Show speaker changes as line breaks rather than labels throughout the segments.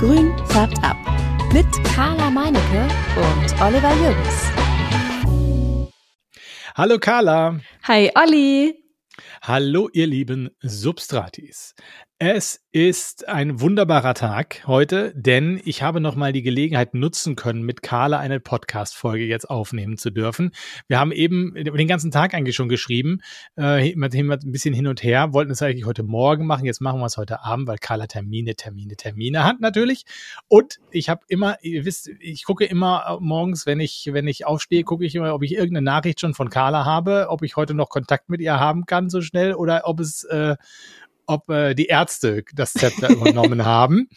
Grün färbt ab. Mit Carla Meinecke und Oliver Jürgens.
Hallo Carla.
Hi Olli.
Hallo ihr lieben Substratis. Es ist ein wunderbarer Tag heute, denn ich habe nochmal die Gelegenheit nutzen können, mit Carla eine Podcast-Folge jetzt aufnehmen zu dürfen. Wir haben eben den ganzen Tag eigentlich schon geschrieben, äh, ein bisschen hin und her, wollten es eigentlich heute Morgen machen, jetzt machen wir es heute Abend, weil Carla Termine, Termine, Termine hat natürlich. Und ich habe immer, ihr wisst, ich gucke immer morgens, wenn ich, wenn ich aufstehe, gucke ich immer, ob ich irgendeine Nachricht schon von Carla habe, ob ich heute noch Kontakt mit ihr haben kann so schnell oder ob es äh, ob äh, die Ärzte das Zepter übernommen haben.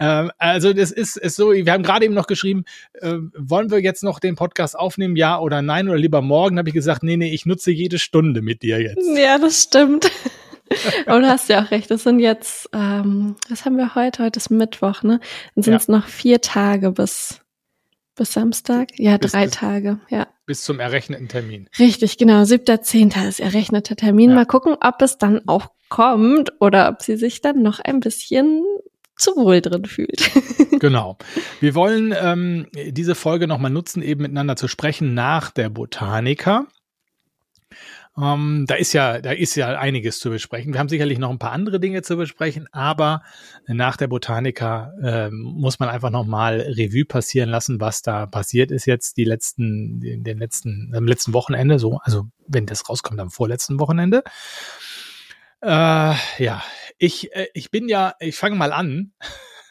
Ähm, also das ist, ist so, wir haben gerade eben noch geschrieben, äh, wollen wir jetzt noch den Podcast aufnehmen, ja oder nein, oder lieber morgen, habe ich gesagt, nee, nee, ich nutze jede Stunde mit dir jetzt.
Ja, das stimmt. Aber du hast ja auch recht, das sind jetzt, ähm, was haben wir heute? Heute ist Mittwoch, ne? Dann sind es ja. noch vier Tage bis, bis Samstag? Ja, bis, drei bis, Tage, ja.
Bis zum errechneten Termin.
Richtig, genau. Siebter, zehnter ist errechneter Termin. Ja. Mal gucken, ob es dann auch kommt oder ob sie sich dann noch ein bisschen zu wohl drin fühlt.
genau. Wir wollen ähm, diese Folge nochmal nutzen, eben miteinander zu sprechen nach der Botanica. Ähm, da ist ja, da ist ja einiges zu besprechen. Wir haben sicherlich noch ein paar andere Dinge zu besprechen, aber nach der Botanica ähm, muss man einfach nochmal Revue passieren lassen, was da passiert ist jetzt die letzten, in den letzten, am letzten Wochenende, so, also wenn das rauskommt am vorletzten Wochenende. Äh, ja, ich, äh, ich bin ja, ich fange mal an.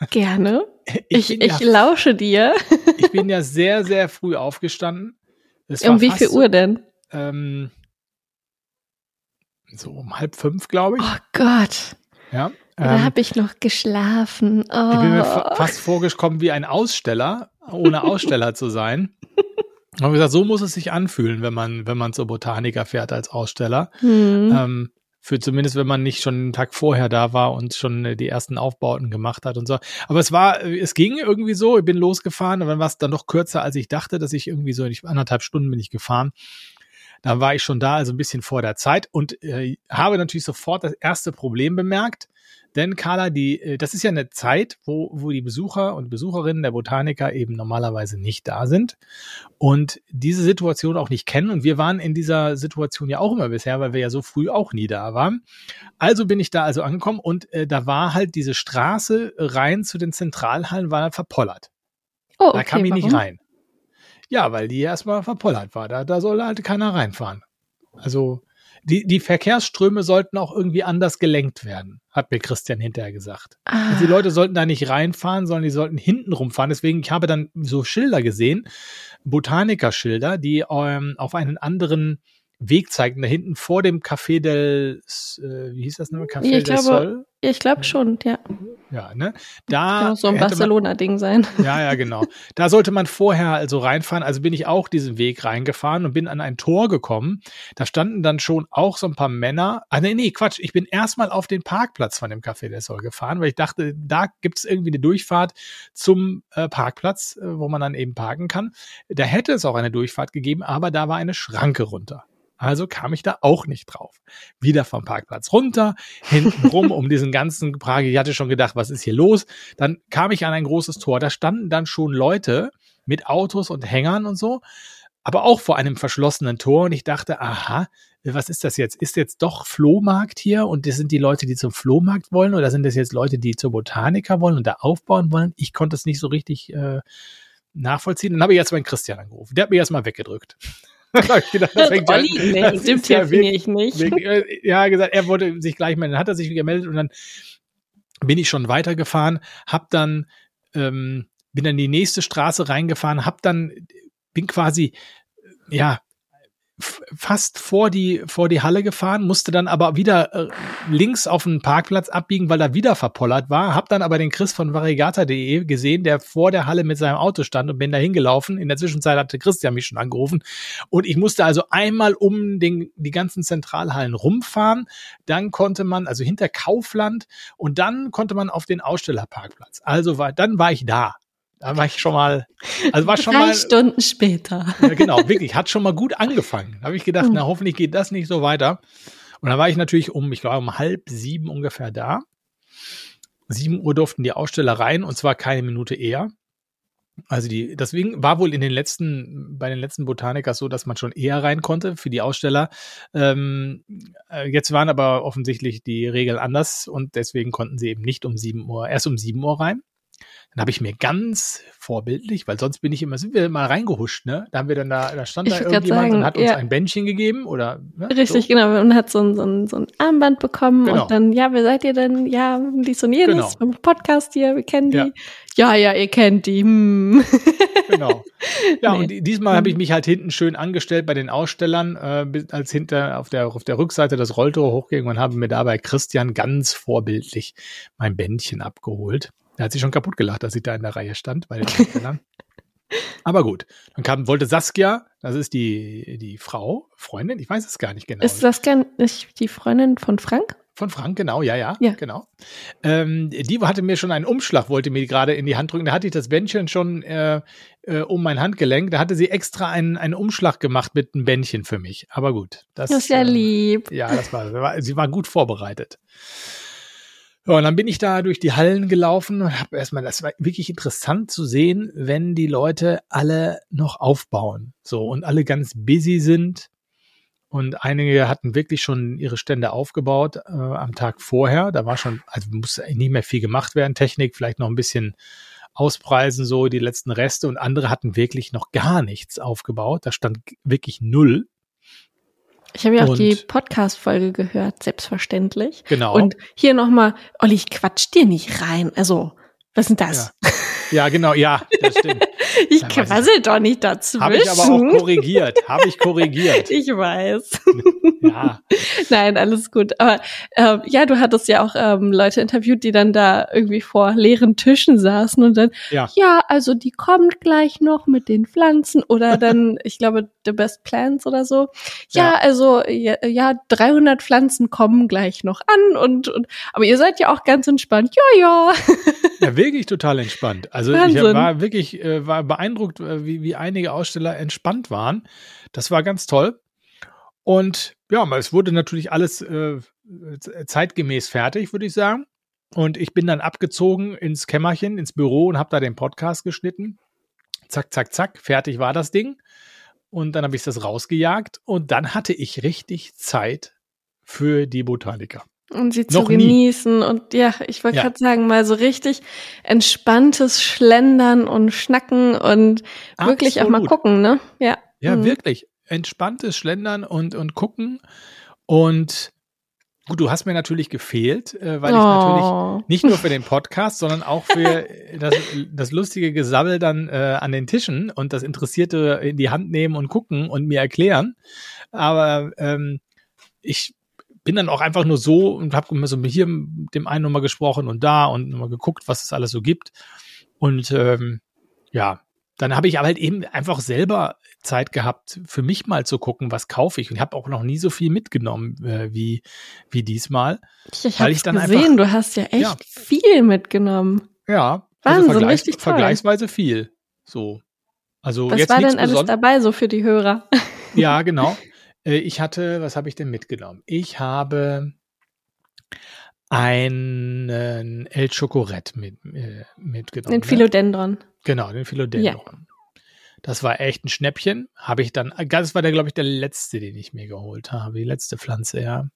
Gerne. Ich, ich, ich ja, lausche dir.
ich bin ja sehr, sehr früh aufgestanden.
um wie viel Uhr denn?
Ähm, so um halb fünf, glaube ich.
Oh Gott.
Ja.
Da ähm, habe ich noch geschlafen. Oh.
Ich bin mir oh. fast vorgekommen wie ein Aussteller, ohne Aussteller zu sein. Und gesagt, so muss es sich anfühlen, wenn man, wenn man zur Botaniker fährt als Aussteller. Hm. Ähm, für zumindest, wenn man nicht schon einen Tag vorher da war und schon äh, die ersten Aufbauten gemacht hat und so. Aber es war, äh, es ging irgendwie so, ich bin losgefahren und dann war es dann noch kürzer, als ich dachte, dass ich irgendwie so, anderthalb Stunden bin ich gefahren. Dann war ich schon da, also ein bisschen vor der Zeit und äh, habe natürlich sofort das erste Problem bemerkt. Denn Carla, die, äh, das ist ja eine Zeit, wo, wo die Besucher und Besucherinnen der Botaniker eben normalerweise nicht da sind und diese Situation auch nicht kennen. Und wir waren in dieser Situation ja auch immer bisher, weil wir ja so früh auch nie da waren. Also bin ich da also angekommen und äh, da war halt diese Straße rein zu den Zentralhallen war verpollert. Oh, okay, da kam ich warum? nicht rein. Ja, weil die erstmal verpollert war. Da, da soll halt keiner reinfahren. Also die, die Verkehrsströme sollten auch irgendwie anders gelenkt werden, hat mir Christian hinterher gesagt. Ah. Also die Leute sollten da nicht reinfahren, sondern die sollten hinten rumfahren. Deswegen, ich habe dann so Schilder gesehen, Botanikerschilder, die ähm, auf einen anderen Weg zeigen, da hinten vor dem Café del, äh, wie hieß das nochmal? Café
ich del glaube, Sol? Ich glaube schon, ja.
Ja, ne? Da
Kann auch so ein Barcelona-Ding sein.
Ja, ja, genau. Da sollte man vorher also reinfahren. Also bin ich auch diesen Weg reingefahren und bin an ein Tor gekommen. Da standen dann schon auch so ein paar Männer. Ah, nee, nee, Quatsch. Ich bin erstmal auf den Parkplatz von dem Café del Sol gefahren, weil ich dachte, da gibt es irgendwie eine Durchfahrt zum äh, Parkplatz, äh, wo man dann eben parken kann. Da hätte es auch eine Durchfahrt gegeben, aber da war eine Schranke runter. Also kam ich da auch nicht drauf. Wieder vom Parkplatz runter, hinten rum um diesen ganzen Frage. Ich hatte schon gedacht, was ist hier los? Dann kam ich an ein großes Tor. Da standen dann schon Leute mit Autos und Hängern und so, aber auch vor einem verschlossenen Tor. Und ich dachte, aha, was ist das jetzt? Ist jetzt doch Flohmarkt hier und das sind die Leute, die zum Flohmarkt wollen oder sind das jetzt Leute, die zur Botaniker wollen und da aufbauen wollen? Ich konnte es nicht so richtig äh, nachvollziehen. Dann habe ich jetzt meinen Christian angerufen. Der hat mir erstmal weggedrückt
gedacht, das fängt Olli, an, nee, das stimmt ja ich nicht.
Wegen, ja, gesagt, er wollte sich gleich melden. Dann hat er sich gemeldet und dann bin ich schon weitergefahren, hab dann, ähm, bin dann die nächste Straße reingefahren, hab dann, bin quasi, ja, fast vor die, vor die Halle gefahren, musste dann aber wieder äh, links auf den Parkplatz abbiegen, weil er wieder verpollert war. Hab dann aber den Chris von variegata.de gesehen, der vor der Halle mit seinem Auto stand und bin da hingelaufen. In der Zwischenzeit hatte Christian mich schon angerufen. Und ich musste also einmal um den, die ganzen Zentralhallen rumfahren. Dann konnte man, also hinter Kaufland, und dann konnte man auf den Ausstellerparkplatz. Also war, dann war ich da. Da war ich schon mal, also war schon
Drei
mal.
Stunden später.
Ja, genau, wirklich, hat schon mal gut angefangen. Da habe ich gedacht, na, hoffentlich geht das nicht so weiter. Und da war ich natürlich um, ich glaube, um halb sieben ungefähr da. 7 Uhr durften die Aussteller rein und zwar keine Minute eher. Also die, deswegen war wohl in den letzten, bei den letzten Botanikers so, dass man schon eher rein konnte für die Aussteller. Ähm, äh, jetzt waren aber offensichtlich die Regeln anders und deswegen konnten sie eben nicht um 7 Uhr, erst um 7 Uhr rein. Dann habe ich mir ganz vorbildlich, weil sonst bin ich immer, sind wir mal reingehuscht, ne? Da haben wir dann da, da stand
Ich
da irgendjemand
sagen,
und hat uns
ja.
ein Bändchen gegeben oder ne?
Richtig,
so.
genau. Man hat so ein, so, ein, so ein Armband bekommen
Genau.
und dann, ja, wer seid ihr denn? Ja, dies und jenes.
Genau.
Vom Podcast hier, wir kennen die.
Ja.
Ja, ja, ihr kennt die. Hm.
Genau. Ja,
Nee.
und die- diesmal habe ich mich halt hinten schön angestellt bei den Ausstellern, äh, als hinter auf der, auf der Rückseite das Rolltor hochging und habe mir dabei Christian ganz vorbildlich mein Bändchen abgeholt. Er hat sich schon kaputt gelacht, dass ich da in der Reihe stand bei den. Aber gut, dann kam, wollte Saskia, das ist die, die Frau, Freundin, ich weiß es gar nicht genau.
Ist gern nicht die Freundin von Frank?
Von Frank, genau, ja, ja,
Ja.
genau. Ähm, die hatte mir schon einen Umschlag, wollte mir gerade in die Hand drücken. Da hatte ich das Bändchen schon äh, äh, um mein Handgelenk. Da hatte sie extra einen, einen Umschlag gemacht mit einem Bändchen für mich. Aber gut. Das,
Das ist ja
äh,
lieb.
Ja, das war, war, sie war gut vorbereitet. Ja, und dann bin ich da durch die Hallen gelaufen und habe erstmal, das war wirklich interessant zu sehen, wenn die Leute alle noch aufbauen. So und alle ganz busy sind. Und einige hatten wirklich schon ihre Stände aufgebaut äh, am Tag vorher. Da war schon, also eigentlich nicht mehr viel gemacht werden. Technik vielleicht noch ein bisschen auspreisen, so die letzten Reste. Und andere hatten wirklich noch gar nichts aufgebaut. Da stand wirklich null.
Ich habe ja auch
Und-
die Podcast-Folge gehört, selbstverständlich.
Genau.
Und hier nochmal, Olli, ich quatsch dir nicht rein. Also, was ist denn das?
ja, genau, ja, das stimmt. Ja, ich.
quassel doch nicht dazwischen.
Habe ich aber auch korrigiert. Habe ich korrigiert.
Ich weiß.
Ja,
Nein, alles gut. Aber ähm, ja, du hattest ja auch ähm, Leute interviewt, die dann da irgendwie vor leeren Tischen saßen und dann,
Ja.
ja, also die kommt gleich noch mit den Pflanzen oder dann, ich glaube, The Best Plants oder so. Ja,
Ja.
also ja, ja, 300 Pflanzen kommen gleich noch an und, und aber ihr seid ja auch ganz entspannt. Ja, ja.
ja, wirklich total entspannt. Also
Wahnsinn.
ich war wirklich äh, war beeindruckt, äh, wie, wie einige Aussteller entspannt waren. Das war ganz toll. Und ja, aber es wurde natürlich alles äh, zeitgemäß fertig, würde ich sagen. Und ich bin dann abgezogen ins Kämmerchen, ins Büro und habe da den Podcast geschnitten. Zack, zack, zack, fertig war das Ding. Und dann habe ich das rausgejagt und dann hatte ich richtig Zeit für die Botaniker.
Und sie zu
Noch nie.
genießen und ja, ich wollte
Ja.
gerade sagen, mal so richtig entspanntes Schlendern und Schnacken und wirklich auch mal
Absolut.
gucken, ne? Ja.
Ja,
Mhm.
wirklich. Entspanntes Schlendern und, und gucken. Und gut, du hast mir natürlich gefehlt, äh, weil ich natürlich
Oh.
nicht nur für den Podcast, sondern auch für das, das lustige Gesabbel dann äh, an den Tischen und das Interessierte in die Hand nehmen und gucken und mir erklären. Aber ähm, ich bin dann auch einfach nur so und habe immer so hier mit dem einen nochmal gesprochen und da und nochmal geguckt, was es alles so gibt. Und ähm, ja, dann habe ich aber halt eben einfach selber Zeit gehabt, für mich mal zu gucken, was kaufe ich. Und ich habe auch noch nie so viel mitgenommen äh, wie, wie diesmal.
Ich, habe gesehen,
einfach-
du hast ja echt
Ja.
viel mitgenommen.
Ja,
Wahnsinn,
also vergleichs
richtig toll.
vergleichsweise viel. So. Also
Was
jetzt
war denn alles dabei so für die Hörer?
Ja, genau. Äh, Ich hatte, was habe ich denn mitgenommen? Ich habe einen El Chocorette mit, äh, mitgenommen.
Den
ne?
Philodendron.
Genau, den Philodendron. Das war echt ein Schnäppchen. Habe ich dann, das war der, glaube ich, der letzte, den ich mir geholt habe. Die letzte Pflanze, ja.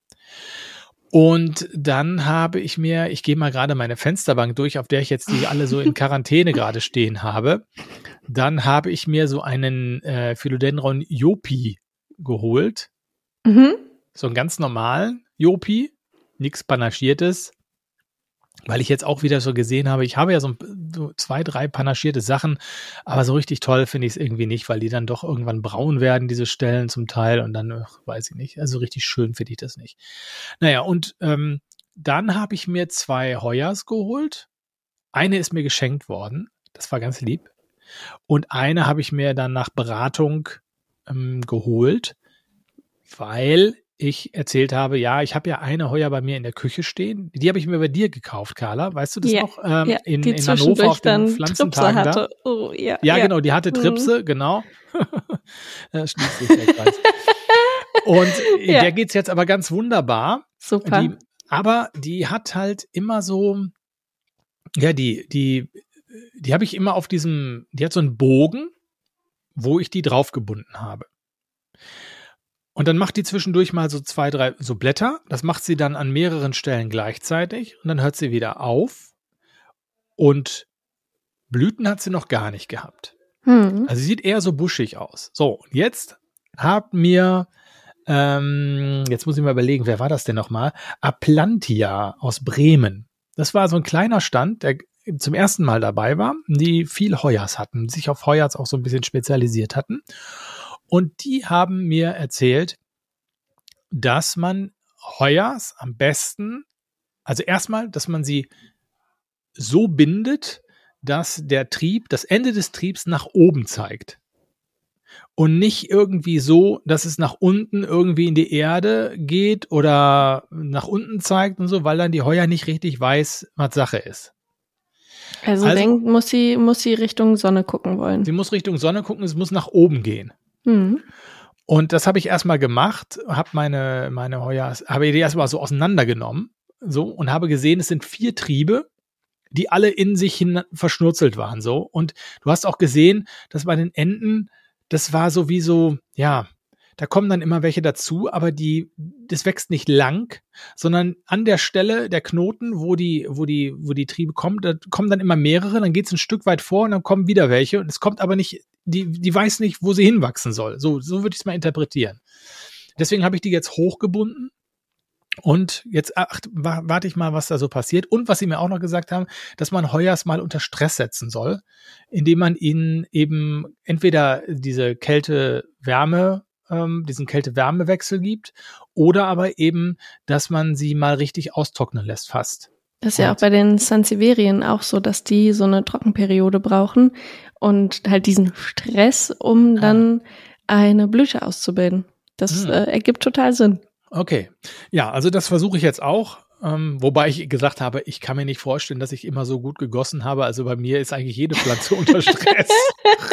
Und dann habe ich mir, ich gehe mal gerade meine Fensterbank durch, auf der ich jetzt die alle so in Quarantäne gerade stehen habe. Dann habe ich mir so einen äh, Philodendron Jopi geholt.
Mhm.
So einen ganz normalen Jopi, nichts Panaschiertes. Weil ich jetzt auch wieder so gesehen habe, ich habe ja so, ein- so zwei, drei panaschierte Sachen, aber so richtig toll finde ich es irgendwie nicht, weil die dann doch irgendwann braun werden, diese Stellen zum Teil, und dann ach, weiß ich nicht. Also richtig schön finde ich das nicht. Naja, und ähm, dann habe ich mir zwei Heuers geholt. Eine ist mir geschenkt worden, das war ganz lieb. Und eine habe ich mir dann nach Beratung ähm, geholt, weil ich erzählt habe, ja, ich habe ja eine Heuer bei mir in der Küche stehen. Die habe ich mir bei dir gekauft, Carla. Weißt du das
Ja,
noch? Ähm,
ja,
in,
die
in Hannover auf den Pflanzentagen da.
hatte. Oh, ja,
Ja, genau, die hatte
Mhm.
Tripse, genau. da schließt sich der Kreis. Und äh,
Ja.
der geht's jetzt aber ganz wunderbar.
Super.
Die, aber die hat halt immer so, Ja, die, die, die habe ich immer auf diesem, die hat so einen Bogen, wo ich die draufgebunden habe. Und dann macht die zwischendurch mal so zwei, drei so Blätter. Das macht sie dann an mehreren Stellen gleichzeitig und dann hört sie wieder auf. Und Blüten hat sie noch gar nicht gehabt. Hm. Also sie sieht eher so buschig aus. So, und jetzt hat mir, ähm, jetzt muss ich mal überlegen, wer war das denn nochmal? Aplantia aus Bremen. Das war so ein kleiner Stand, der zum ersten Mal dabei war, die viel Heuers hatten, sich auf Heuers auch so ein bisschen spezialisiert hatten. Und die haben mir erzählt, dass man Heuers am besten, also erstmal, dass man sie so bindet, dass der Trieb, das Ende des Triebs nach oben zeigt. Und nicht irgendwie so, dass es nach unten irgendwie in die Erde geht oder nach unten zeigt und so, weil dann die Heuer nicht richtig weiß, was Sache ist.
Also, also denkt, muss sie, muss sie Richtung Sonne gucken wollen.
Sie muss Richtung Sonne gucken, es muss nach oben gehen. Mhm. Und das habe ich erstmal gemacht, habe meine, meine Heuer, habe die erstmal so auseinandergenommen, so, und habe gesehen, es sind vier Triebe, die alle in sich hin verschnurzelt waren, so. Und du hast auch gesehen, dass bei den Enden, das war so wie so, ja, da kommen dann immer welche dazu, aber die, das wächst nicht lang, sondern an der Stelle der Knoten, wo die, wo die, wo die Triebe kommen, da kommen dann immer mehrere, dann geht es ein Stück weit vor und dann kommen wieder welche und es kommt aber nicht, die, die weiß nicht, wo sie hinwachsen soll. So, so würde ich es mal interpretieren. Deswegen habe ich die jetzt hochgebunden und jetzt ach, warte ich mal, was da so passiert. Und was sie mir auch noch gesagt haben, dass man Heuers mal unter Stress setzen soll, indem man ihnen eben entweder diese Kälte-Wärme ähm, diesen Kälte-Wärme-Wechsel gibt oder aber eben, dass man sie mal richtig austrocknen lässt fast.
Das ist ja auch bei den Sansevierien auch so, dass die so eine Trockenperiode brauchen und halt diesen Stress, um ah. dann eine Blüte auszubilden. Das hm. äh, ergibt total Sinn.
Okay. Ja, also das versuche ich jetzt auch. Ähm, wobei ich gesagt habe, ich kann mir nicht vorstellen, dass ich immer so gut gegossen habe. Also bei mir ist eigentlich jede Pflanze unter Stress.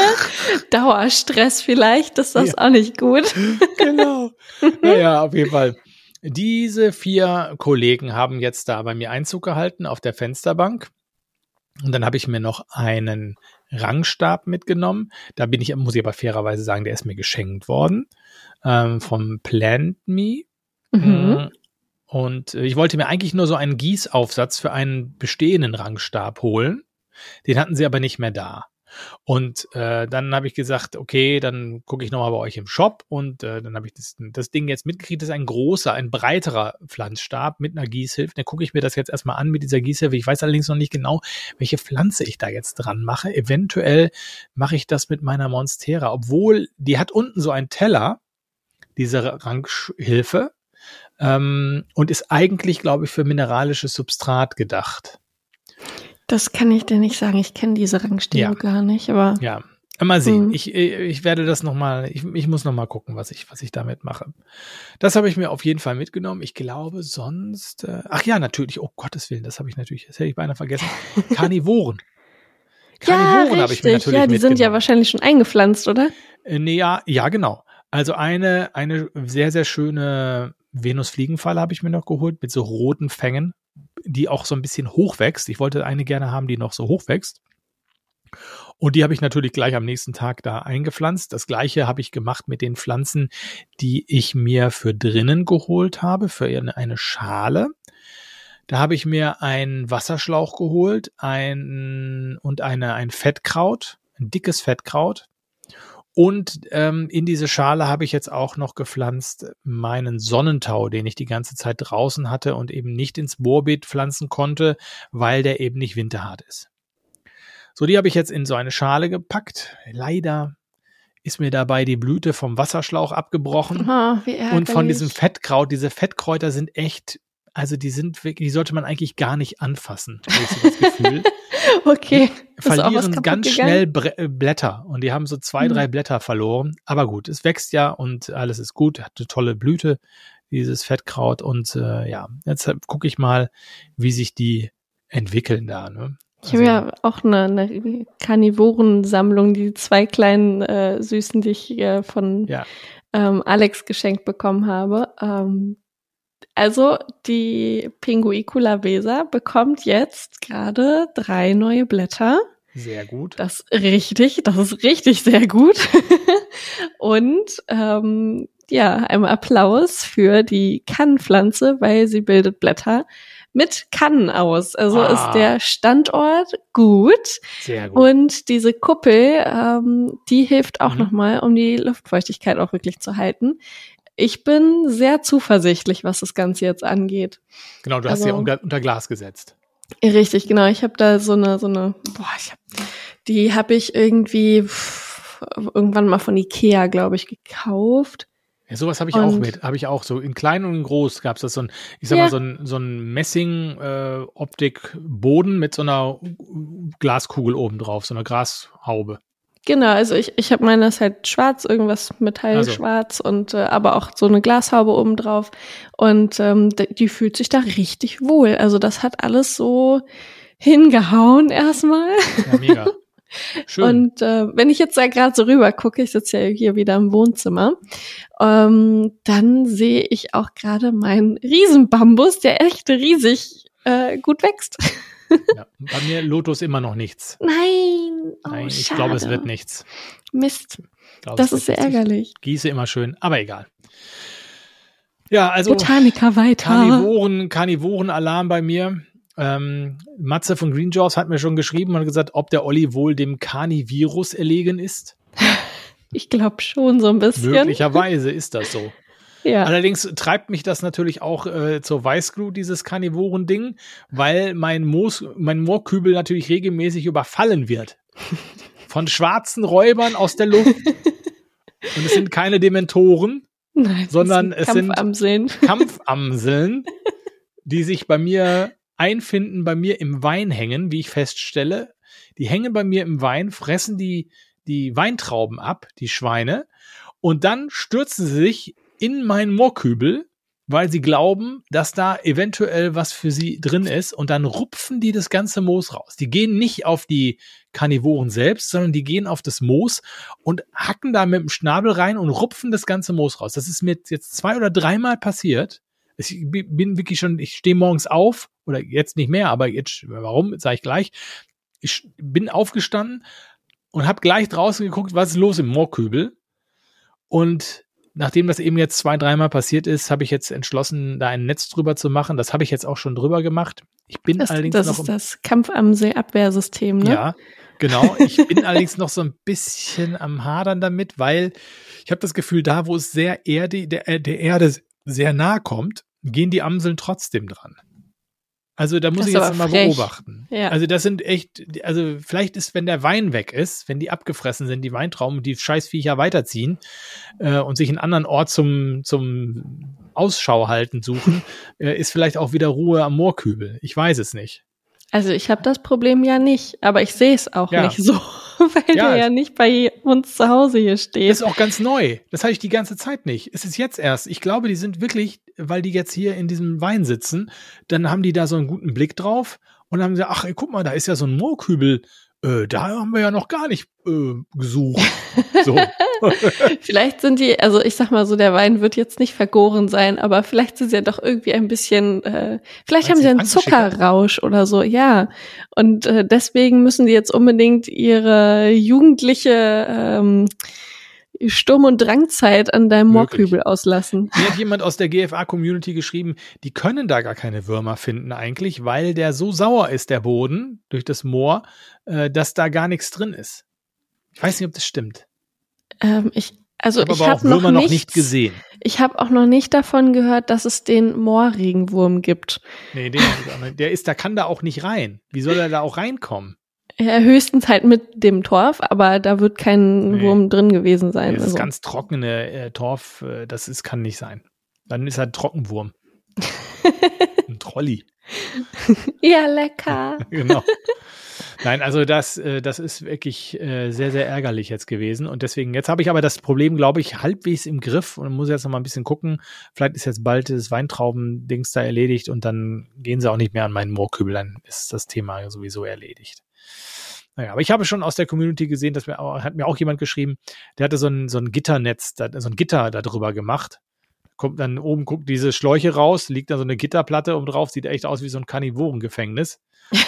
Dauerstress vielleicht, ist das ja. auch nicht gut.
genau. Naja, auf jeden Fall. Diese vier Kollegen haben jetzt da bei mir Einzug gehalten auf der Fensterbank. Und dann habe ich mir noch einen Rangstab mitgenommen. Da bin ich, muss ich aber fairerweise sagen, der ist mir geschenkt worden ähm, vom Plant Me. Mhm. Und äh, ich wollte mir eigentlich nur so einen Gießaufsatz für einen bestehenden Rangstab holen. Den hatten sie aber nicht mehr da. Und äh, dann habe ich gesagt, okay, dann gucke ich nochmal bei euch im Shop und äh, dann habe ich das, das Ding jetzt mitgekriegt. Das ist ein großer, ein breiterer Pflanzstab mit einer Gießhilfe. Dann gucke ich mir das jetzt erstmal an mit dieser Gießhilfe. Ich weiß allerdings noch nicht genau, welche Pflanze ich da jetzt dran mache. Eventuell mache ich das mit meiner Monstera, obwohl die hat unten so einen Teller, diese Ranghilfe ähm, und ist eigentlich, glaube ich, für mineralisches Substrat gedacht.
Das kann ich dir nicht sagen. Ich kenne diese Rangstellung ja. gar nicht, aber.
Ja. Mal sehen. Mhm. Ich, ich werde das nochmal, ich, ich muss nochmal gucken, was ich, was ich damit mache. Das habe ich mir auf jeden Fall mitgenommen. Ich glaube sonst, äh, ach ja, natürlich, oh Gottes Willen, das habe ich natürlich, das hätte ich beinahe vergessen. Karnivoren.
Karnivoren ja, habe ich mir natürlich Ja, die sind ja wahrscheinlich schon eingepflanzt, oder?
Äh, nee, ja, ja, genau. Also eine, eine sehr, sehr schöne Venusfliegenfalle habe ich mir noch geholt mit so roten Fängen, die auch so ein bisschen hochwächst. Ich wollte eine gerne haben, die noch so hochwächst. Und die habe ich natürlich gleich am nächsten Tag da eingepflanzt. Das gleiche habe ich gemacht mit den Pflanzen, die ich mir für drinnen geholt habe, für eine Schale. Da habe ich mir einen Wasserschlauch geholt ein, und eine, ein Fettkraut, ein dickes Fettkraut. Und ähm, in diese Schale habe ich jetzt auch noch gepflanzt meinen Sonnentau, den ich die ganze Zeit draußen hatte und eben nicht ins Bohrbeet pflanzen konnte, weil der eben nicht winterhart ist. So, die habe ich jetzt in so eine Schale gepackt. Leider ist mir dabei die Blüte vom Wasserschlauch abgebrochen. Oh, und von diesem Fettkraut, diese Fettkräuter sind echt, also die sind wirklich, die sollte man eigentlich gar nicht anfassen, habe ich so das Gefühl.
okay.
verlieren ganz schnell äh, Blätter und die haben so zwei, mhm. drei Blätter verloren. Aber gut, es wächst ja und alles ist gut. Hat eine tolle Blüte, dieses Fettkraut. Und äh, ja, jetzt gucke ich mal, wie sich die entwickeln da. Ne?
Ich habe ja also auch eine, eine Karnivorensammlung, die zwei kleinen äh, Süßen, die ich äh, von ja. ähm, Alex geschenkt bekommen habe. Ähm, Also die Pinguicula Weser bekommt jetzt gerade drei neue Blätter.
Sehr gut.
Das ist richtig, das ist richtig sehr gut. Und ähm, ja, einmal Applaus für die Kannenpflanze, weil sie bildet Blätter mit Kannen aus. Also ah. ist der Standort gut.
Sehr gut.
Und diese Kuppel, ähm, die hilft auch mhm. nochmal, um die Luftfeuchtigkeit auch wirklich zu halten. Ich bin sehr zuversichtlich, was das Ganze jetzt angeht.
Genau, du hast also, sie ja unter, unter Glas gesetzt.
Richtig, genau. Ich habe da so eine, so eine, boah, ich hab, die habe ich irgendwie pff, irgendwann mal von Ikea, glaube ich, gekauft.
Ja, sowas habe ich und, auch mit. Habe ich auch so in klein und in groß gab es das so ein, ich sag ja. mal so ein so ein Messing äh, Optik Boden mit so einer Glaskugel oben drauf, so einer Grashaube.
Genau, also ich, ich habe meines halt schwarz, irgendwas Metallschwarz also. und äh, aber auch so eine Glashaube oben drauf. Und ähm, die fühlt sich da richtig wohl. Also das hat alles so hingehauen erstmal. Ja, mega. Schön. Und äh, wenn ich jetzt da gerade so rüber gucke, ich sitze ja hier wieder im Wohnzimmer, ähm, dann sehe ich auch gerade meinen Riesenbambus, der echt riesig äh, gut wächst.
Ja, bei mir Lotus immer noch nichts.
Nein, oh,
Nein ich glaube, es wird nichts.
Mist. Glaub, das ist sehr ärgerlich.
Ich gieße immer schön, aber egal. Ja, also
Botaniker weiter.
Karnivoren, Karnivoren-Alarm bei mir. Ähm, Matze von Green Jaws hat mir schon geschrieben und gesagt, ob der Olli wohl dem Carnivirus erlegen ist.
Ich glaube schon so ein bisschen.
Möglicherweise ist das so. Ja. Allerdings treibt mich das natürlich auch äh, zur Weißglut, dieses Karnivoren-Ding, weil mein, Moos, mein Moorkübel natürlich regelmäßig überfallen wird. Von schwarzen Räubern aus der Luft. Und es sind keine Dementoren, Nein, sondern sind es
Kampfamseln.
sind Kampfamseln, die sich bei mir einfinden, bei mir im Wein hängen, wie ich feststelle. Die hängen bei mir im Wein, fressen die, die Weintrauben ab, die Schweine, und dann stürzen sie sich in meinen Moorkübel, weil sie glauben, dass da eventuell was für sie drin ist und dann rupfen die das ganze Moos raus. Die gehen nicht auf die Karnivoren selbst, sondern die gehen auf das Moos und hacken da mit dem Schnabel rein und rupfen das ganze Moos raus. Das ist mir jetzt zwei oder dreimal passiert. Ich bin wirklich schon, ich stehe morgens auf, oder jetzt nicht mehr, aber jetzt, warum, sage ich gleich. Ich bin aufgestanden und habe gleich draußen geguckt, was ist los im Moorkübel. Und nachdem das eben jetzt zwei, dreimal passiert ist, habe ich jetzt entschlossen, da ein Netz drüber zu machen. Das habe ich jetzt auch schon drüber gemacht. Ich bin
das,
allerdings
das
noch.
Das ist das Kampfamsee-Abwehrsystem, ne?
Ja, genau. Ich bin allerdings noch so ein bisschen am Hadern damit, weil ich habe das Gefühl, da, wo es sehr Erde, der, der Erde sehr nahe kommt, gehen die Amseln trotzdem dran. Also da muss das ich jetzt mal beobachten. Ja. Also das sind echt, also vielleicht ist, wenn der Wein weg ist, wenn die abgefressen sind, die Weintrauben die Scheißviecher weiterziehen äh, und sich einen anderen Ort zum, zum Ausschau halten suchen, äh, ist vielleicht auch wieder Ruhe am Moorkübel. Ich weiß es nicht.
Also ich habe das Problem ja nicht, aber ich sehe es auch ja. nicht so, weil ja. der ja nicht bei uns zu Hause hier steht.
Das ist auch ganz neu. Das habe ich die ganze Zeit nicht. Es ist jetzt erst. Ich glaube, die sind wirklich, weil die jetzt hier in diesem Wein sitzen, dann haben die da so einen guten Blick drauf und haben gesagt, ach, ey, guck mal, da ist ja so ein Moorkübel äh, da haben wir ja noch gar nicht äh, gesucht. So.
vielleicht sind die, also ich sag mal so, der Wein wird jetzt nicht vergoren sein, aber vielleicht sind sie ja doch irgendwie ein bisschen, äh, vielleicht Meinst haben sie einen Zuckerrausch oder so, ja. Und äh, deswegen müssen die jetzt unbedingt ihre jugendliche ähm, Sturm- und Drangzeit an deinem Moorkübel auslassen.
Mir hat jemand aus der GFA-Community geschrieben, die können da gar keine Würmer finden eigentlich, weil der so sauer ist, der Boden, durch das Moor, äh, dass da gar nichts drin ist. Ich weiß nicht, ob das stimmt.
Ähm, ich, also
ich,
habe noch,
noch nicht gesehen.
Ich habe auch noch nicht davon gehört, dass es den Moorregenwurm gibt.
Nee, den, der ist, der kann da auch nicht rein. Wie soll er da auch reinkommen?
Ja, höchstens halt mit dem Torf, aber da wird kein nee. Wurm drin gewesen sein.
Das also. ist ganz trockene äh, Torf, äh, das ist, kann nicht sein. Dann ist er ein Trockenwurm. ein Trolli.
ja, lecker.
genau. Nein, also das, äh, das ist wirklich äh, sehr, sehr ärgerlich jetzt gewesen. Und deswegen, jetzt habe ich aber das Problem, glaube ich, halbwegs im Griff und muss jetzt noch mal ein bisschen gucken. Vielleicht ist jetzt bald das Weintrauben-Dings da erledigt und dann gehen sie auch nicht mehr an meinen Moorkübel, dann ist das Thema sowieso erledigt. Naja, aber ich habe schon aus der Community gesehen, dass mir, hat mir auch jemand geschrieben, der hatte so ein, so ein Gitternetz, so ein Gitter darüber gemacht. kommt dann oben, guckt diese Schläuche raus, liegt da so eine Gitterplatte oben drauf, sieht echt aus wie so ein Karnivorengefängnis.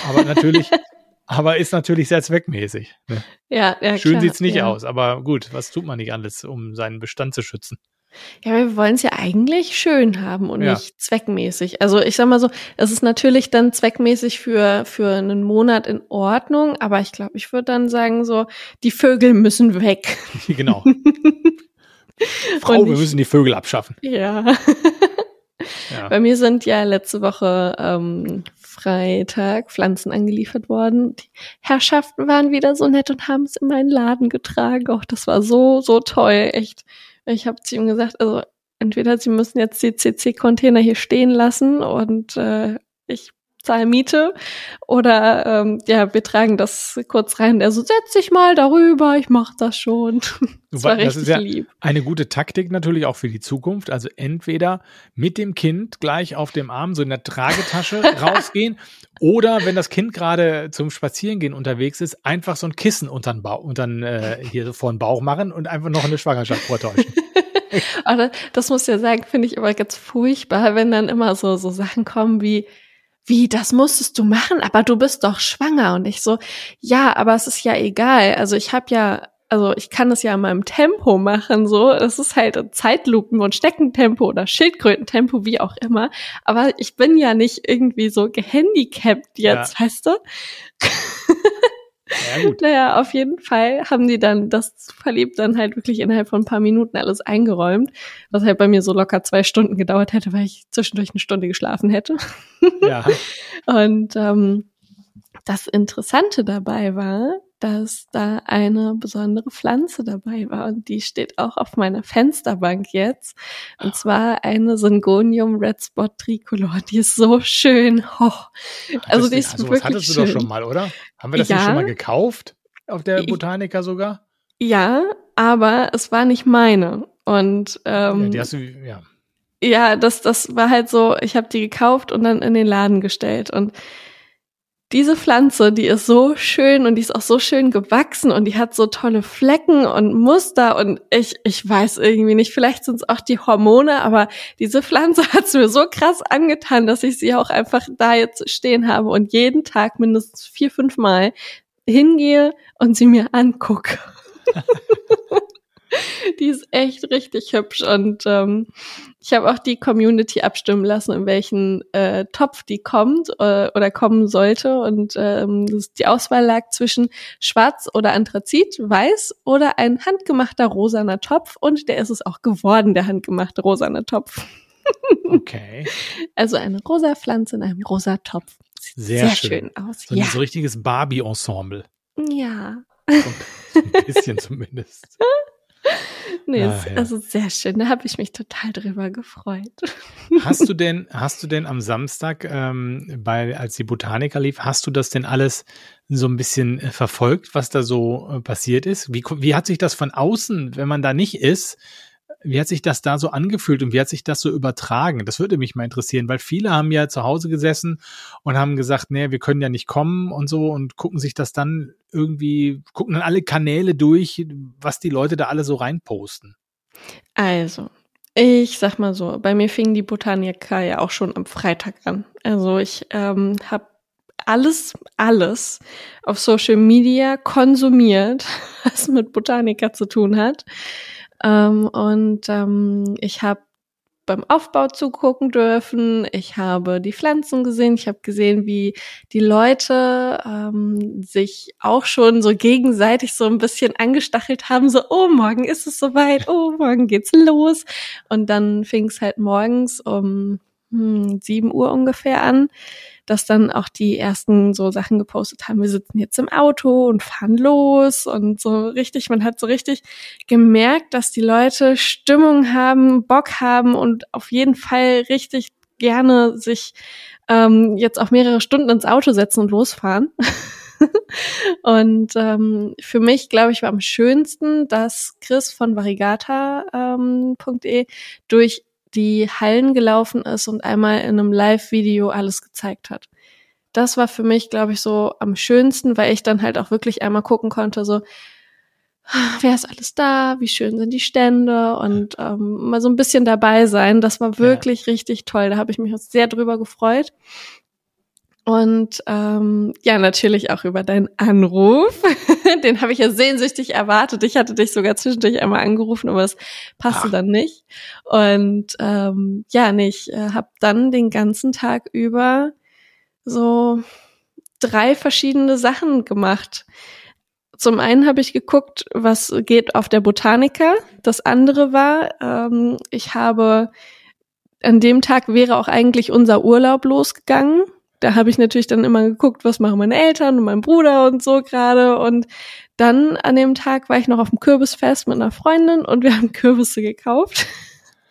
Aber natürlich, aber ist natürlich sehr zweckmäßig. Ne?
Ja, ja,
Schön
klar,
sieht's nicht
ja.
aus, aber gut, was tut man nicht alles, um seinen Bestand zu schützen?
Ja, wir wollen es ja eigentlich schön haben und
Ja.
nicht zweckmäßig. Also ich sag mal so, es ist natürlich dann zweckmäßig für, für einen Monat in Ordnung, aber ich glaube, ich würde dann sagen so, die Vögel müssen weg.
genau. Frau,
Und
wir
ich-
müssen die Vögel abschaffen.
Ja.
Ja.
Bei mir sind ja letzte Woche ähm, Freitag Pflanzen angeliefert worden. Die Herrschaften waren wieder so nett und haben es in meinen Laden getragen. Auch das war so, so toll, echt. Ich habe zu ihm gesagt, also entweder sie müssen jetzt die CC-Container hier stehen lassen und äh, ich zahle Miete oder ähm, ja, wir tragen das kurz rein. Der so, setz dich mal darüber, ich mach das schon. Das war richtig
das ist ja
lieb.
eine gute Taktik natürlich auch für die Zukunft. Also entweder mit dem Kind gleich auf dem Arm so in der Tragetasche rausgehen oder wenn das Kind gerade zum Spazierengehen unterwegs ist, einfach so ein Kissen unter den Bauch, unter den, äh, hier vor den Bauch machen und einfach noch eine Schwangerschaft vortäuschen.
Aber das muss ja sagen, finde ich aber ganz furchtbar, wenn dann immer so, so Sachen kommen wie, wie, das musstest du machen, aber du bist doch schwanger. Und ich so, ja, aber es ist ja egal. Also ich habe ja, also ich kann es ja in meinem Tempo machen, so. Es ist halt Zeitlupen- und Steckentempo oder Schildkrötentempo, wie auch immer. Aber ich bin ja nicht irgendwie so gehandicapt jetzt, weißt du?
Ja, gut.
Naja, auf jeden Fall haben die dann das verliebt dann halt wirklich innerhalb von ein paar Minuten alles eingeräumt, was halt bei mir so locker zwei Stunden gedauert hätte, weil ich zwischendurch eine Stunde geschlafen hätte.
Ja.
Und ähm, das Interessante dabei war, dass da eine besondere Pflanze dabei war und die steht auch auf meiner Fensterbank jetzt. Und zwar eine Syngonium Red Spot Tricolor. Die ist so schön. Oh. Also die
du-
ist
sowas
wirklich
hattest du
schön.
doch schon mal, oder? Haben wir das nicht
Ja.
schon mal gekauft? Auf der Botanica sogar?
Ja, aber es war nicht meine. Und ähm,
ja, die hast du, ja.
ja, das, das war halt so, ich habe die gekauft und dann in den Laden gestellt. Und diese Pflanze, die ist so schön und die ist auch so schön gewachsen und die hat so tolle Flecken und Muster und ich, ich weiß irgendwie nicht, vielleicht sind es auch die Hormone, aber diese Pflanze hat es mir so krass angetan, dass ich sie auch einfach da jetzt stehen habe und jeden Tag mindestens vier, fünf Mal hingehe und sie mir angucke. die ist echt richtig hübsch und ähm, ich habe auch die Community abstimmen lassen, in welchen äh, Topf die kommt äh, oder kommen sollte. Und ähm, die Auswahl lag zwischen Schwarz oder Anthrazit, Weiß oder ein handgemachter rosaner Topf. Und der ist es auch geworden, der handgemachte rosane Topf.
Okay.
Also eine rosa Pflanze in einem rosa Topf. Sieht
Sehr
sehr,
schön.
schön. aus.
So ein
ja.
so richtiges Barbie-Ensemble.
ja.
So ein bisschen zumindest.
Nee,
Ah, ja.
also sehr schön. Da habe ich mich total drüber gefreut.
Hast du denn, hast du denn am Samstag, ähm, bei, als die Botaniker lief, hast du das denn alles so ein bisschen äh, verfolgt, was da so äh, passiert ist? Wie, wie hat sich das von außen, wenn man da nicht ist, wie hat sich das da so angefühlt und wie hat sich das so übertragen? Das würde mich mal interessieren, weil viele haben ja zu Hause gesessen und haben gesagt, nee, wir können ja nicht kommen und so und gucken sich das dann irgendwie, gucken dann alle Kanäle durch, was die Leute da alle so reinposten.
Also, ich sag mal so, bei mir fing die Botanica ja auch schon am Freitag an. Also ich ähm, habe alles, alles auf Social Media konsumiert, was mit Botanica zu tun hat. Ähm, und ähm, ich habe beim Aufbau zugucken dürfen. Ich habe die Pflanzen gesehen. Ich habe gesehen, wie die Leute ähm, sich auch schon so gegenseitig so ein bisschen angestachelt haben. So, oh, morgen ist es soweit. Oh, morgen geht's los. Und dann fing es halt morgens um hm, 7 Uhr ungefähr an, dass dann auch die ersten so Sachen gepostet haben. Wir sitzen jetzt im Auto und fahren los und so richtig, man hat so richtig gemerkt, dass die Leute Stimmung haben, Bock haben und auf jeden Fall richtig gerne sich ähm, jetzt auch mehrere Stunden ins Auto setzen und losfahren. und ähm, für mich, glaube ich, war am schönsten, dass Chris von varigata.de durch die Hallen gelaufen ist und einmal in einem Live-Video alles gezeigt hat. Das war für mich, glaube ich, so am schönsten, weil ich dann halt auch wirklich einmal gucken konnte, so, wer ist alles da, wie schön sind die Stände und ähm, mal so ein bisschen dabei sein. Das war wirklich ja. richtig toll. Da habe ich mich auch sehr drüber gefreut. Und ähm, ja, natürlich auch über deinen Anruf. Den habe ich ja sehnsüchtig erwartet. Ich hatte dich sogar zwischendurch einmal angerufen, aber es passte Ach. dann nicht. Und ähm, ja, nee, ich äh, habe dann den ganzen Tag über so drei verschiedene Sachen gemacht. Zum einen habe ich geguckt, was geht auf der Botanica. Das andere war, ähm, ich habe an dem Tag wäre auch eigentlich unser Urlaub losgegangen da habe ich natürlich dann immer geguckt, was machen meine Eltern und mein Bruder und so gerade. Und dann an dem Tag war ich noch auf dem Kürbisfest mit einer Freundin und wir haben Kürbisse gekauft.